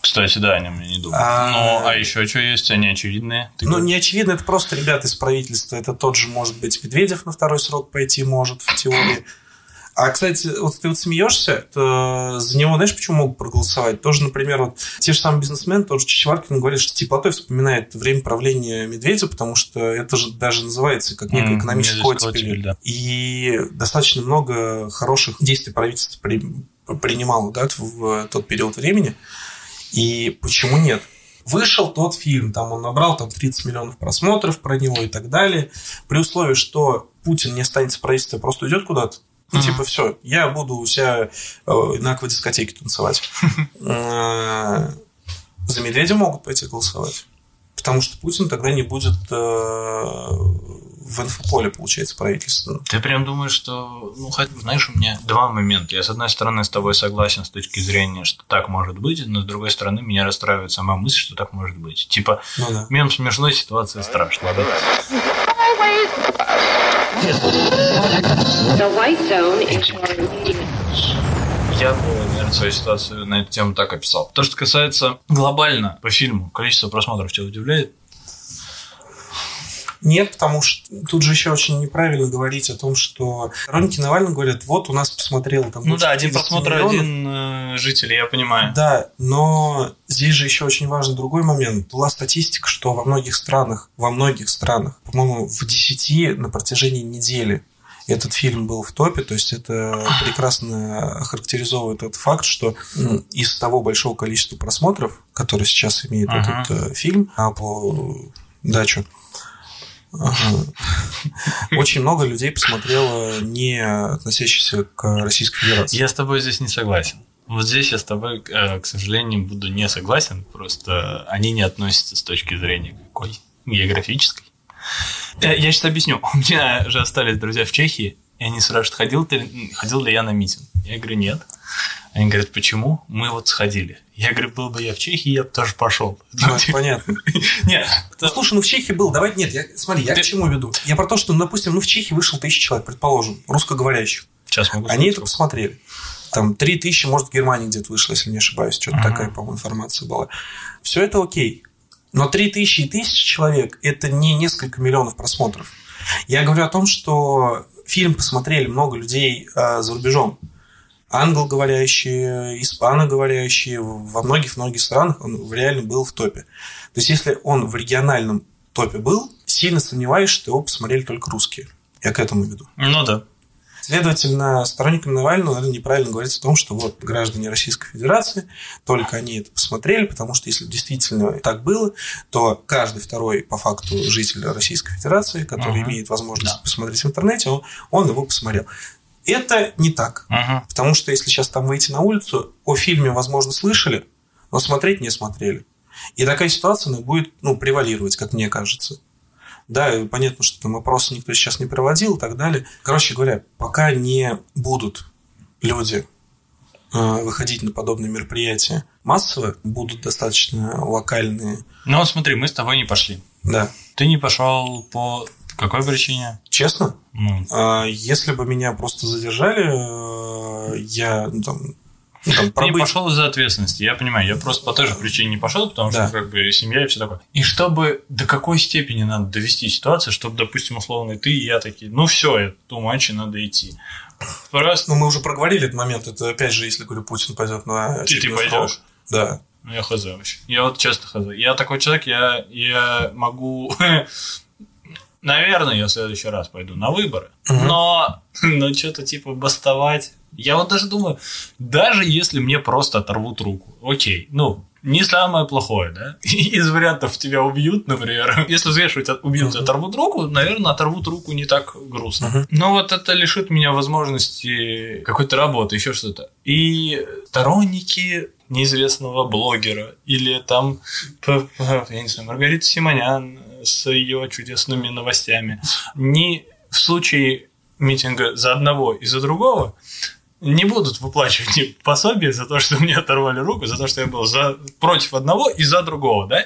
Кстати, да, о нем я не думал. А- Ну, а еще что есть? Они очевидные? Ты Ну, говоришь? не очевидно, это просто ребята из правительства. Это тот же, может быть, Медведев на второй срок пойти может в теории. А, кстати, вот ты вот смеешься, то за него, знаешь, почему могут проголосовать? Тоже, например, вот те же самые бизнесмены, тоже Чичваркин говорит, что теплотой вспоминает время правления Медведева, потому что это же даже называется как некая экономическая оттепель. оттепель, да. И достаточно много хороших действий правительство при- принимало да, в тот период времени. И почему нет? Вышел тот фильм, там он набрал там 30 миллионов просмотров про него и так далее. При условии, что Путин не останется в правительстве, а просто уйдет куда-то. Ну, Мгм. типа, все, я буду у себя э, на аквадискотеке танцевать. (laughs) Э, За Медведя могут пойти голосовать. Потому что Путин тогда не будет э, в инфополе, получается, правительства. Ты прям думаешь, что, ну, хоть, знаешь, у меня два момента. Я, с одной стороны, с тобой согласен с точки зрения, что так может быть, но с другой стороны, меня расстраивает сама мысль, что так может быть. Типа, Ну да. мем смешной, ситуация страшная. да? Я бы, наверное, свою ситуацию на эту тему так описал. То, что касается глобально по фильму, количество просмотров тебя удивляет? Нет, потому что тут же еще очень неправильно говорить о том, что сторонники Навального говорят, вот у нас посмотрело там Ну да, один 50 просмотр, миллионов. один э, житель, я понимаю. Да, но здесь же еще очень важен другой момент. Была статистика, что во многих странах, во многих странах, по-моему, в 10 на протяжении недели этот фильм был в топе, то есть это прекрасно характеризовывает тот факт, что из того большого количества просмотров, которые сейчас имеет Ага. этот э, фильм, а по дачу, очень много людей посмотрело не относящихся к Российской Федерации. Я с тобой здесь не согласен. Вот здесь я с тобой, э, к сожалению, буду не согласен. Просто они не относятся с точки зрения какой? Географической. Э, Я сейчас объясню. (laughs) У меня же остались друзья в Чехии, и они спрашивают, ходил, ты, ходил ли я на митинг. Я говорю, нет. Они говорят, почему? Мы вот сходили. Я говорю, был бы я в Чехии, я бы тоже пошел. Ну, это понятно. (laughs) Нет, Ну, слушай, ну в Чехии был, давай, нет, я, смотри, я к чему веду? Я про то, что, допустим, ну в Чехии вышел тысяча человек, предположим, русскоговорящих. сейчас могу Они это посмотрели. Там три тысячи, может, в Германии где-то вышло, если не ошибаюсь. Что-то такая, по-моему, информация была. Все это окей. Но три тысячи и тысяча человек – это не несколько миллионов просмотров. Я говорю о том, что фильм посмотрели много людей а, за рубежом. Англоговорящие, испаноговорящие, во многих-многих странах он реально был в топе. То есть, если он в региональном топе был, сильно сомневаюсь, что его посмотрели только русские. Я к этому веду. Ну да. Следовательно, сторонникам Навального, наверное, неправильно говорить о том, что вот граждане Российской Федерации, только они это посмотрели, потому что если действительно так было, то каждый второй, по факту, житель Российской Федерации, который Ага. имеет возможность Да. посмотреть в интернете, он, он его посмотрел. Это не так. Мгм. Потому что если сейчас там выйти на улицу, о фильме, возможно, слышали, но смотреть не смотрели. И такая ситуация она будет ну, превалировать, как мне кажется. Да, и понятно, что там опросы никто сейчас не проводил и так далее. Короче говоря, пока не будут люди э, выходить на подобные мероприятия массово, будут достаточно локальные. Ну вот смотри, мы с тобой не пошли. Да. Ты не пошел по какой причине? Честно, Ну, э, если бы меня просто задержали, э, я ну, там, ну, там, (laughs) Ты не пробыть- пошел из-за ответственности, я понимаю. Я просто по той же причине не пошел, потому что Да. как бы семья и все такое. И чтобы до какой степени надо довести ситуацию, чтобы, допустим, условно ты и я такие, ну все, это ту матче надо идти. Просто Ну, мы уже проговорили этот момент. Это опять же, если говорю, Путин пойдет на ты, ты пойдешь. Да. Ну, я хз вообще. Я вот часто хз. Я такой человек, я, я могу... (laughs) Наверное, я в следующий раз пойду на выборы. Мгм. Но, (laughs) но что-то типа бастовать. Я вот даже думаю, даже если мне просто оторвут руку, окей, ну, не самое плохое, да? (laughs) Из вариантов тебя убьют, например. (laughs) Если взвешивать, убьют Мгм. оторвут руку, наверное, оторвут руку не так грустно. Мгм. Но вот это лишит меня возможности какой-то работы, еще что-то. И сторонники неизвестного блогера или там, я не знаю, Маргарита Симонян с ее чудесными новостями, не в случае митинга за одного и за другого не будут выплачивать мне пособие за то, что мне оторвали руку, за то, что я был за, против одного и за другого, да?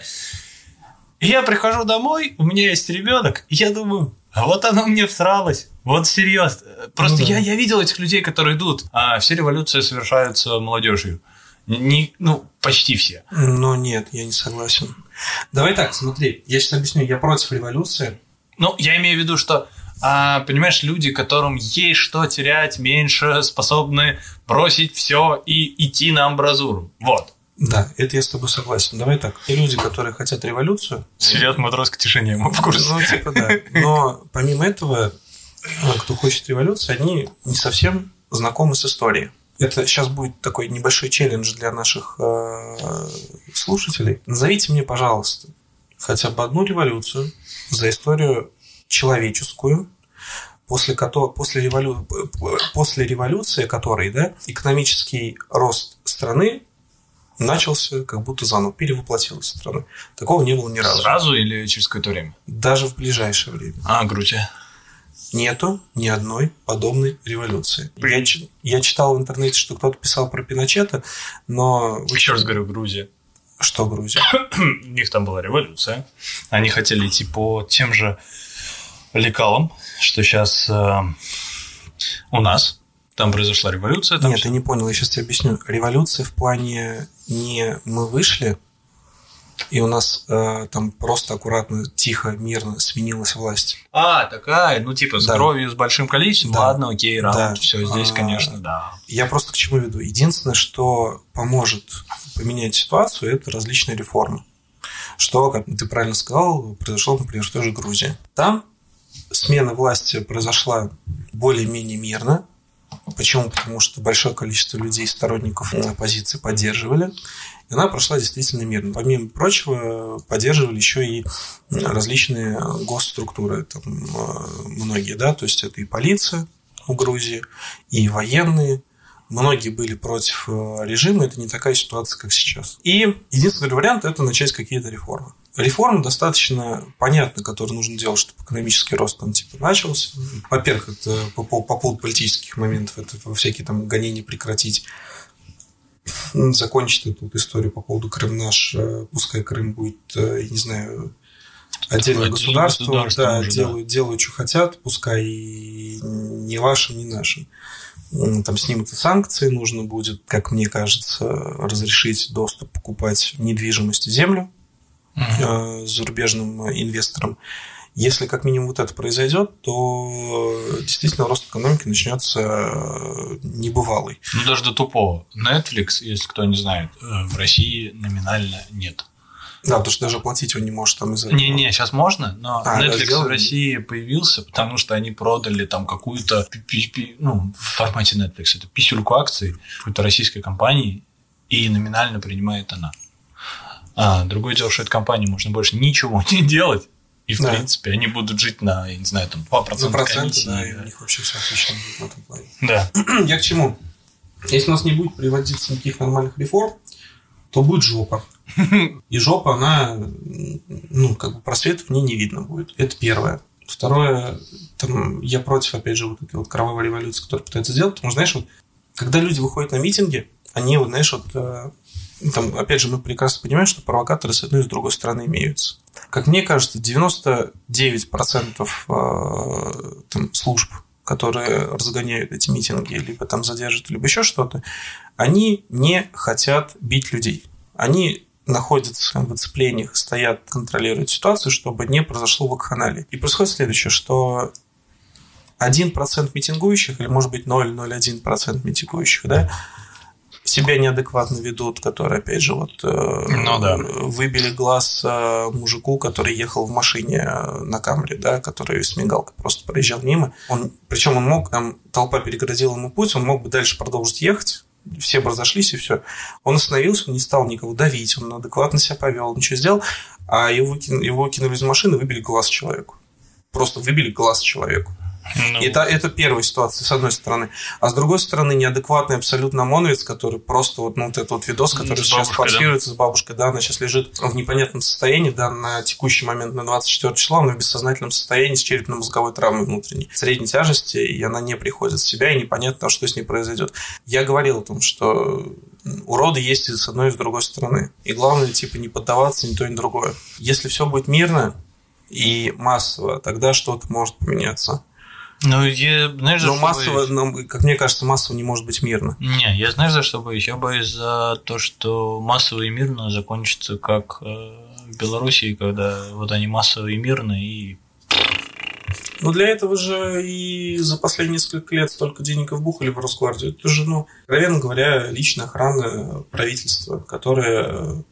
И я прихожу домой, у меня есть ребенок, и я думаю, а вот оно мне всралось. Вот серьезно. Просто Ну да. я, я видел этих людей, которые идут, а все революции совершаются молодежью. Не, ну, почти все. Но нет, я не согласен. Давай так, смотри, я сейчас объясню, я против революции. Ну, я имею в виду, что, а, понимаешь, люди, которым есть что терять, меньше способны бросить все и идти на амбразуру. Вот. Да, это я с тобой согласен. Давай так. Люди, которые хотят революцию, Сидят в матросской тишине, мы в курсе. ну, типа, да. Но помимо этого, кто хочет революции, они не совсем знакомы с историей. Это сейчас будет такой небольшой челлендж для наших э, слушателей. Назовите мне, пожалуйста, хотя бы одну революцию за историю человеческую, после, которой, после, револю... после революции которой да, экономический рост страны начался как будто заново, перевоплотилась страна. Такого не было ни разу. Сразу или через какое-то время? Даже в ближайшее время. А, Грузия. Нету ни одной подобной революции. Я, я читал в интернете, что кто-то писал про Пиночета, но... Еще раз говорю, Грузия. Что Грузия? (coughs) У них там была революция. Они хотели идти по тем же лекалам, что сейчас у нас. Там произошла революция. Там Нет, ты не понял, я сейчас тебе объясню. Революция в плане не мы вышли, и у нас э, там просто аккуратно, тихо, мирно сменилась власть. А, такая, ну типа с Да. кровью, с большим количеством. Да. Ладно, окей, раунд, Да. все здесь, А. конечно, да. Я просто к чему веду? Единственное, что поможет поменять ситуацию, это различные реформы. Что, как ты правильно сказал, произошло, например, в той же Грузии. Там смена власти произошла более-менее мирно. Почему? Потому что большое количество людей, сторонников оппозиции поддерживали. И она прошла действительно мирно. Помимо прочего, поддерживали еще и различные госструктуры, там, э, многие, да, то есть это и полиция у Грузии, и военные, Многие были против э, режима, это не такая ситуация, как сейчас. И единственный вариант – это начать какие-то реформы. Реформы достаточно понятны, которые нужно делать, чтобы экономический рост там типа начался. Во-первых, это по, по- по поводу политических моментов, это всякие там гонения прекратить. Закончить эту вот историю по поводу Крым наш, э, пускай Крым будет, э, я не знаю, отдельное государство, государство да, уже, да. делают, делают, что хотят, пускай и не вашим, не нашим. Там снимутся санкции, нужно будет, как мне кажется, разрешить доступ покупать недвижимость и землю э, зарубежным инвесторам. Если как минимум вот это произойдет, то действительно рост экономики начнется э, небывалый. Ну, даже до тупого. Netflix, если кто не знает, э, в России номинально нет. Да, потому что даже платить он не может там из-за. Не-не, сейчас можно, но А, да, Netflix в сделали? России появился, потому что они продали там какую-то, ну, в формате Netflix, это писюльку акций какой-то российской компании, и номинально принимает она. А другое дело, что этой компании можно больше ничего (laughs) не делать, и, в Да. принципе, они будут жить на, я не знаю, там, 2% За проценты, комиссии, да, и да. у них вообще все отлично в этом плане. Да. (clears throat) Я к чему? Если у нас не будет приводиться никаких нормальных реформ, то будет жопа. (laughs) И жопа, она, ну, как бы просвет в ней не видно будет. Это первое. Второе, там, я против, опять же, вот этой вот кровавой революции, которую пытаются сделать, потому что, знаешь, вот, когда люди выходят на митинги, они, вот, знаешь, вот, э, там, опять же, мы прекрасно понимаем, что провокаторы с одной и с другой стороны имеются. Как мне кажется, 99% э, там, служб, которые разгоняют эти митинги, либо там задержат, либо еще что-то, они не хотят бить людей. Они находятся в оцеплениях, стоят, контролируют ситуацию, чтобы не произошло вакханалия. И происходит следующее, что 1% митингующих, или может быть 0,01% митингующих, да, себя неадекватно ведут, которые, опять же, вот э, Ну да. выбили глаз э, мужику, который ехал в машине э, на камере, да, который с мигалкой просто проезжал мимо. Он, причем он мог, там толпа перегородила ему путь, он мог бы дальше продолжить ехать, все бы разошлись и все. Он остановился, он не стал никого давить, он адекватно себя повел, ничего сделал, а его, его выкинули из машины, выбили глаз человеку. Просто выбили глаз человеку. Ну, И это, это первая ситуация, с одной стороны. А с другой стороны, неадекватный абсолютно ОМОНовец, который просто вот, ну, вот этот вот видос, который С сейчас бабушкой, да? форсируется с бабушкой, да, она сейчас лежит в непонятном состоянии, да, на текущий момент, на 24 число, она в бессознательном состоянии с черепно-мозговой травмой внутренней, средней тяжести, и она не приходит в себя, и непонятно, что с ней произойдет. Я говорил о том, что уроды есть и с одной, и с другой стороны. И главное, типа, не поддаваться ни то, ни другое. Если все будет мирно и массово, тогда что-то может поменяться. Ну, я, знаешь, Но массово, боюсь? ну, как мне кажется, массово не может быть мирно. Не, я знаешь, за что боюсь? Я боюсь за то, что массово и мирно закончится, как э, в Белоруссии, когда вот они массово и мирно, и Но для этого же и за последние несколько лет столько денег вбухали в Росгвардию. Это же, ну, откровенно говоря, личная охрана правительства, которая ну,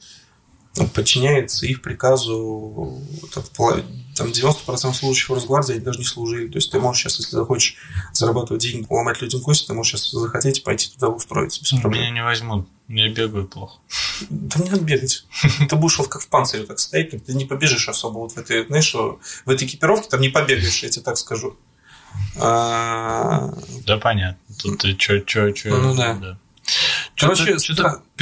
подчиняется их приказу. Там, пола- там 90% случаев в Росгвардии они даже не служили. То есть ты можешь сейчас, если захочешь зарабатывать деньги, ломать людям кости, ты можешь сейчас захотеть и пойти туда устроиться без проблем. меня не возьмут. Я бегаю плохо. Да не надо бегать. (laughs) Ты будешь вот как в панцире так стоять, ты не побежишь особо вот в этой, знаешь, в этой экипировке там не побегаешь, я тебе так скажу. А, Да, понятно. Тут ты чё, чё, чё. Ну да. Короче,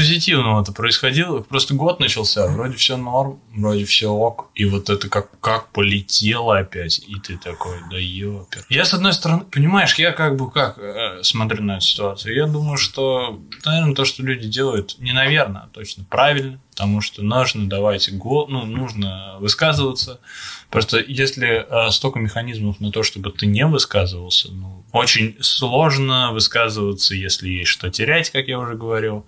позитивного-то происходило. Просто год начался, вроде все норм, вроде все ок. И вот это как, как полетело опять. И ты такой, да ёпер. Я, с одной стороны, понимаешь, я как бы как э, смотрю на эту ситуацию. Я думаю, что, наверное, то, что люди делают, не наверное, а точно правильно. Потому что нужно давать го, ну, нужно высказываться. Просто если э, столько механизмов на то, чтобы ты не высказывался, ну, очень сложно высказываться, если есть что терять, как я уже говорил.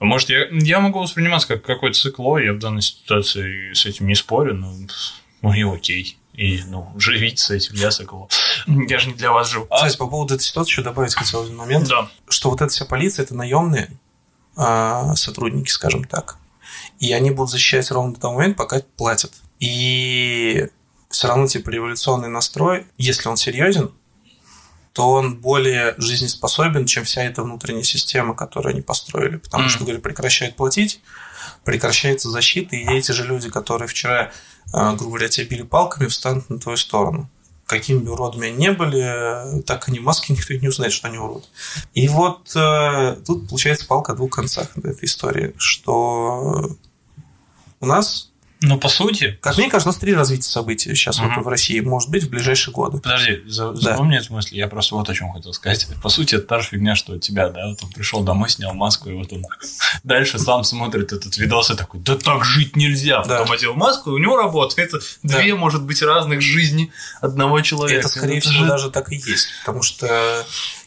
Может, я, я могу восприниматься как какой-то цикло, я в данной ситуации с этим не спорю, но ну и окей. И, ну, живите с этим, я цикло. Я же не для вас живу. Кстати, по поводу этой ситуации еще добавить хотел один момент, Да. что вот эта вся полиция это наемные а, сотрудники, скажем так. И они будут защищать ровно до того момента, пока платят. И все равно, типа, революционный настрой, если он серьезен, то он более жизнеспособен, чем вся эта внутренняя система, которую они построили. Потому Мгм. что, говорю, прекращают платить, прекращается защита, и эти же люди, которые вчера, а, грубо говоря, тебя били палками, встанут на твою сторону. Какими бы уродами они не были, так они маски никто не узнает, что они уроды. И вот э, тут получается палка о двух концах этой истории, что у нас, Ну, по сути... как мне кажется, у нас три развития событий сейчас Мгм. вот в России может быть в ближайшие годы. Подожди, за- Да. запомни эту мысль. Я просто вот о чем хотел сказать. По сути, это та же фигня, что у тебя, да, вот он пришел домой, снял маску, и вот он (laughs) дальше сам смотрит этот видос и такой, да так жить нельзя. Да. Потом одел маску, и у него работает Да. две, может быть, разных жизни одного человека. Это, скорее всего, же- даже так и есть, потому что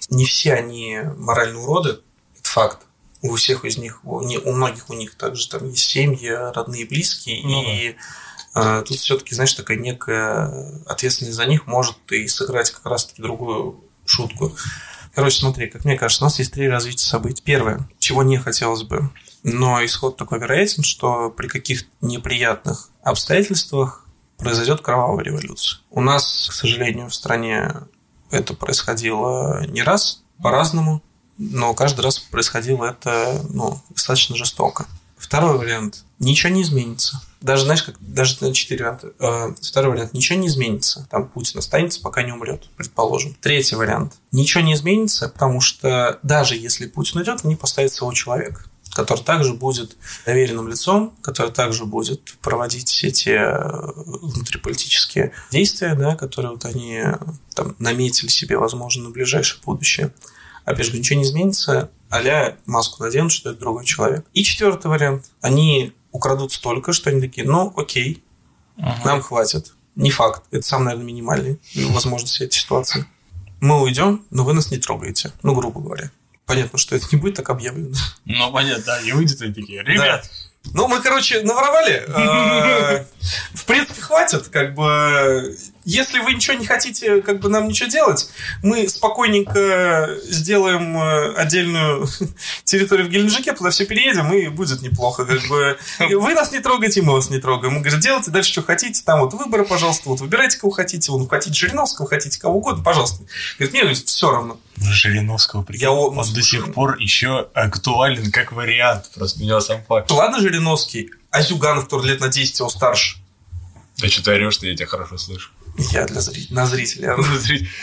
не все они моральные уроды, это факт. У всех из них, у, не- у многих у них также там есть семьи, родные, близкие, Ну и э, тут все-таки, знаешь, такая некая ответственность за них может и сыграть как раз-таки другую шутку. Короче, смотри, как мне кажется, у нас есть три развития событий. Первое, чего не хотелось бы, но исход такой вероятен, что при каких-то неприятных обстоятельствах произойдет кровавая революция. У нас, к сожалению, в стране это происходило не раз, по-разному, но каждый раз происходило это ну, достаточно жестоко. Второй вариант. Ничего не изменится. Даже, знаешь, как даже на четыре варианта. Э, Второй вариант. Ничего не изменится. Там Путин останется, пока не умрет, предположим. Третий вариант. Ничего не изменится, потому что даже если Путин уйдет, они поставят своего человека который также будет доверенным лицом, который также будет проводить все те э, внутриполитические действия, да, которые вот они там наметили себе, возможно, на ближайшее будущее. Опять же, ничего не изменится, а маску наденут, что это другой человек. И четвертый вариант. Они украдут столько, что они такие, ну, окей, Ага. нам хватит. Не факт. Это сам, наверное, минимальный возможность этой ситуации. Мы уйдем, но вы нас не трогаете. Ну, грубо говоря. Понятно, что это не будет так объявлено. Ну, понятно, да, и выйдет и такие, ребят, Ну, мы, короче, наворовали. Э, В принципе, хватит. Как бы, если вы ничего не хотите, как бы нам ничего делать, мы спокойненько сделаем э, отдельную (laughs) территорию в Геленджике, туда все переедем, и будет неплохо. Как бы, вы нас не трогаете, мы вас не трогаем. Мы говорим, делайте дальше, что хотите. Там вот выборы, пожалуйста, вот выбирайте, кого хотите. Вон, хотите Жириновского, хотите кого угодно, пожалзюста. Говорит, мне говорит, все равно. Жириновского прикинь, Я он ну, до сих пор еще актуален как вариант. Просто меня сам факт. Ладно, Жириновский, а Зюганов, который лет на 10 его старше. Да что ты орешь, что я тебя хорошо слышу. Я для зрителей, на зрителя.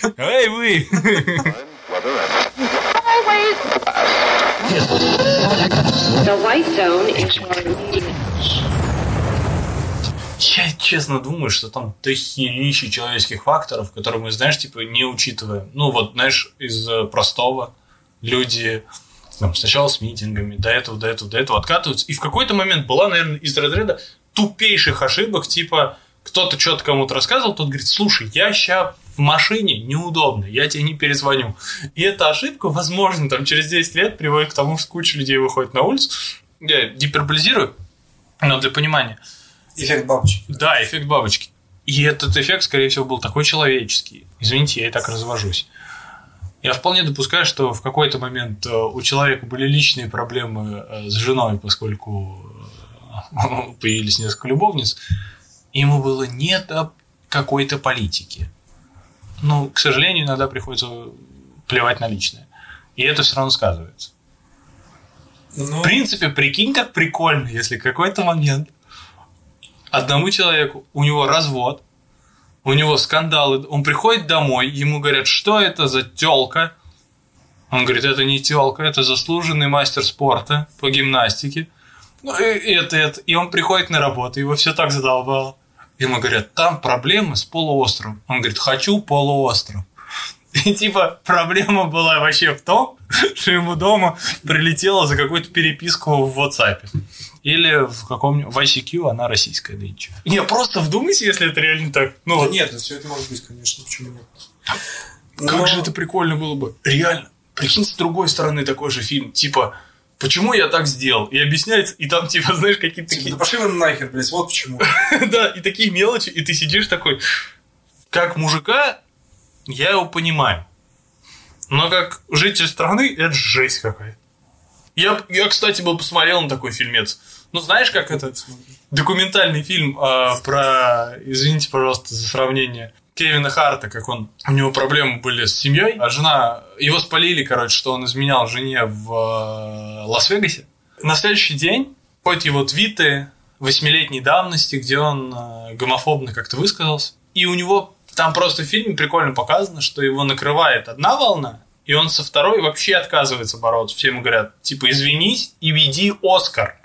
(laughs) Эй, вы! Weather and Always. The white zone is честно думаю, что там дохерища человеческих факторов, которые мы, знаешь, типа не учитываем. Ну вот, знаешь, из э, простого люди там, сначала с митингами, до этого, до этого, до этого откатываются. И в какой-то момент была, наверное, из разряда тупейших ошибок, типа кто-то что-то кому-то рассказывал, тот говорит, слушай, я сейчас в машине неудобно, я тебе не перезвоню. И эта ошибка, возможно, там через 10 лет приводит к тому, что куча людей выходит на улицу. Я гиперболизирую, но для понимания. Эффект бабочки. Да, эффект бабочки. И этот эффект, скорее всего, был такой человеческий. Извините, я и так развожусь. Я вполне допускаю, что в какой-то момент э, у человека были личные проблемы э, с женой, поскольку э, (laughs) появились несколько любовниц. Ему было не до какой-то политики. Ну, к сожалению, иногда приходится плевать на личное. И это все равно сказывается. Ну, В принципе, прикинь, как прикольно, если какой-то момент одному человеку, у него развод, у него скандалы, он приходит домой, ему говорят, что это за телка. Он говорит, это не телка, это заслуженный мастер спорта по гимнастике. Ну, и, это, это. И он приходит на работу, его все так задолбало. Ему говорят, там проблемы с полуостровом. Он говорит, хочу полуостров. И типа проблема была вообще в том, (laughs) что ему дома прилетело за какую-то переписку в WhatsApp. Или в каком-нибудь... В ICQ она российская, да и чё. Не, просто вдумайся, если это реально так. Ну, да нет, все это может быть, конечно, почему нет. как Но- же это прикольно было бы. Реально. Прикинь, с другой стороны такой же фильм. Типа, почему я так сделал? И объясняется, и там, типа, знаешь, какие-то Типа, такие... Да пошли вы нахер, блядь, вот почему. (laughs) Да, и такие мелочи, и ты сидишь такой, как мужика, я его понимаю. Но как житель страны, это жесть какая-то. Я, я, кстати, был посмотрел на такой фильмец. Ну, знаешь, как это? Документальный фильм а, про, извините, пожалуйста, за сравнение, Кевина Харта, как он, у него проблемы были с семьей, а жена, его спалили, короче, что он изменял жене в э, Лас-Вегасе. На следующий день ходят его твиты восьмилетней давности, где он э, гомофобно как-то высказался. И у него там просто в фильме прикольно показано, что его накрывает одна волна, и он со второй вообще отказывается бороться. Все ему говорят, типа, извинись и веди Оскар.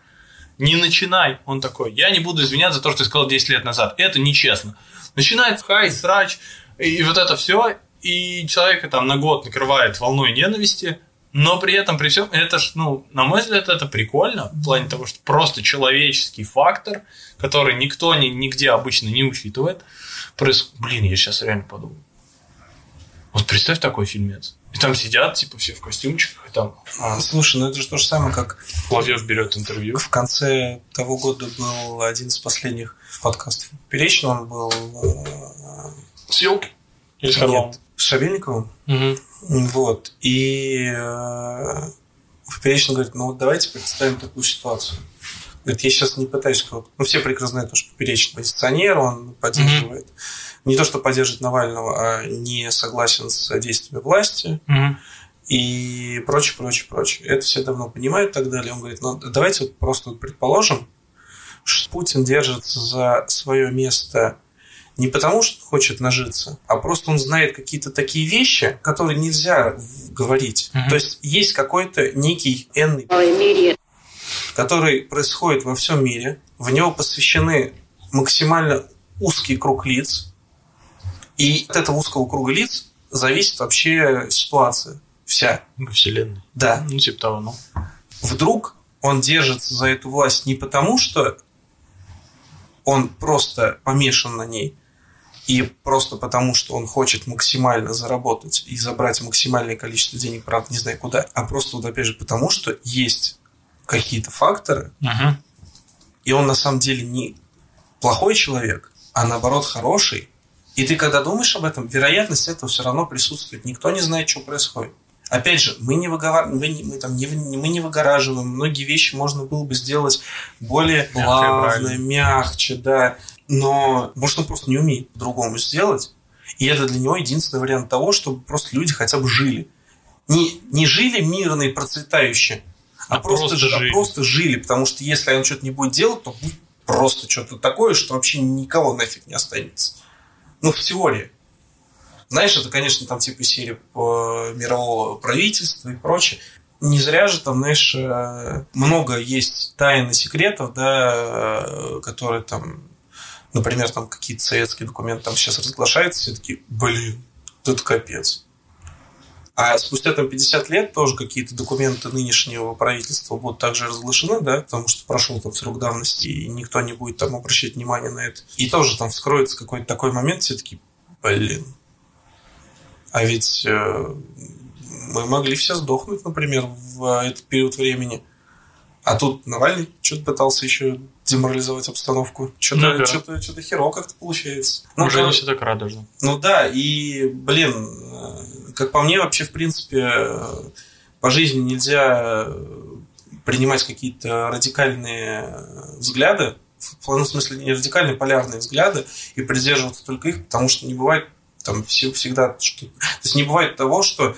Не начинай. Он такой, я не буду извиняться за то, что ты сказал 10 лет назад. Это нечестно. Начинает хай, срач, и вот это все, и человека там на год накрывает волной ненависти, но при этом, при всем, это ж, ну, на мой взгляд, это прикольно, в плане того, что просто человеческий фактор, который никто ни, нигде обычно не учитывает. Проис- Блин, я сейчас реально подумал. Вот представь такой фильмец. И там сидят, типа, все в костюмчиках, и там а, Слушай, ну это же то же самое, как Соловьев берет интервью. в конце того года был один из последних подкастов Перечного, он был э, Съемки. Или с нет, с Шабельниковым. Мгм. Вот. И э, Поперечный говорит, ну вот давайте представим такую ситуацию. Говорит, я сейчас не пытаюсь кого-то... Ну, все прекрасно знают, что Поперечный позиционер, он поддерживает... Не то, что поддерживает Навального, а не согласен с действиями власти Мгм. и прочее, прочее, прочее. Это все давно понимают и так далее. Он говорит, ну давайте вот просто вот предположим, что Путин держится за свое место не потому, что хочет нажиться, а просто он знает какие-то такие вещи, которые нельзя говорить. Мгм. То есть есть какой-то некий энный который происходит во всем мире. В него посвящены максимально узкий круг лиц. И от этого узкого круга лиц зависит вообще ситуация вся. Во вселенной. Да. Ну, типа того, ну. Вдруг он держится за эту власть не потому, что он просто помешан на ней, и просто потому, что он хочет максимально заработать и забрать максимальное количество денег, правда, не знаю куда, а просто вот опять же потому, что есть какие-то факторы, Угу. и он на самом деле не плохой человек, а наоборот хороший. И ты когда думаешь об этом, вероятность этого все равно присутствует. Никто не знает, что происходит. Опять же, мы не, выговар... мы не, мы там не, мы не выгораживаем. Многие вещи можно было бы сделать более плавно, мягче, да. Но, может, он просто не умеет по-другому сделать. И это для него единственный вариант того, чтобы просто люди хотя бы жили. Не, не жили мирно и процветающе, а, А просто, просто а жили. просто жили. Потому что если он что-то не будет делать, то будет просто что-то такое, что вообще никого нафиг не останется. Ну, в теории. Знаешь, это, конечно, там типа серии по мирового правительства и прочее. Не зря же там, знаешь, э, много есть тайн и секретов, да, э, которые там, например, там какие-то советские документы там сейчас разглашаются, все таки блин, это капец. А спустя там 50 лет тоже какие-то документы нынешнего правительства будут также разглашены, да, потому что прошел там срок давности, и никто не будет там обращать внимание на это. И тоже там вскроется какой-то такой момент, все таки блин, а ведь э, мы могли все сдохнуть, например, в этот период времени. А тут Навальный что-то пытался еще деморализовать обстановку. Что-то, Ну да. что-то, что-то херово как-то получается. Ну, Уже не все так радужно. ну да, и, блин, э, как по мне, вообще, в принципе, по жизни нельзя э, принимать какие-то радикальные э, взгляды, в плане- смысле не радикальные, полярные взгляды, и придерживаться только их, потому что не бывает там все, всегда что То есть не бывает того, что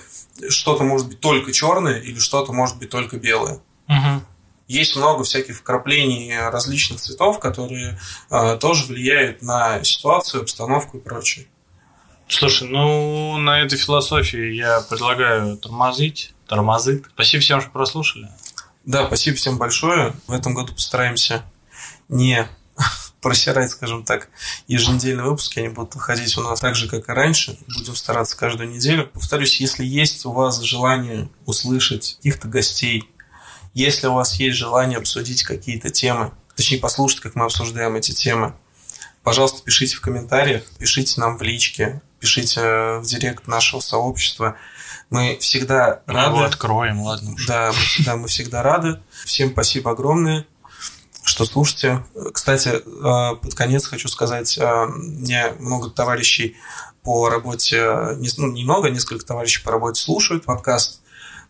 что-то может быть только черное или что-то может быть только белое. Угу. Есть много всяких вкраплений различных цветов, которые э, тоже влияют на ситуацию, обстановку и прочее. Слушай, ну, на этой философии я предлагаю тормозить. Тормозит. Спасибо всем, что прослушали. Да, спасибо всем большое. В этом году постараемся не (laughs) просирать, скажем так, еженедельные выпуски. Они будут выходить у нас так же, как и раньше. Будем стараться каждую неделю. Повторюсь, если есть у вас желание услышать каких-то гостей, если у вас есть желание обсудить какие-то темы, точнее послушать, как мы обсуждаем эти темы, пожалуйста, пишите в комментариях, пишите нам в личке, пишите э, в директ нашего сообщества. Мы всегда Мы его рады. откроем, ладно уж. Да, мы всегда, мы всегда рады. Всем спасибо огромное, что слушаете. Кстати, э, под конец хочу сказать, э, мне много товарищей по работе, не- ну, немного, несколько товарищей по работе слушают подкаст.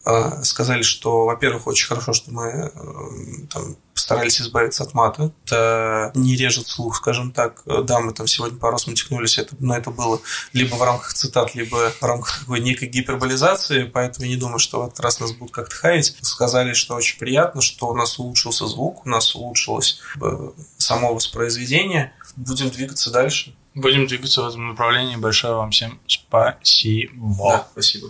Э, Сказали, что, во-первых, очень хорошо, что мы э, там, постарались избавиться от мата. Это не режет слух, скажем так. Да, мы там сегодня пару раз матюкнулись, это, но это было либо в рамках цитат, либо в рамках какой некой гиперболизации, поэтому не думаю, что в этот раз нас будут как-то хаять. Сказали, что очень приятно, что у нас улучшился звук, у нас улучшилось э, само воспроизведение. Будем двигаться дальше. Будем двигаться в этом направлении. Большое вам всем спасибо. Да, спасибо.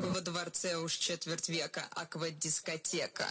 Во дворце уж четверть века аквадискотека.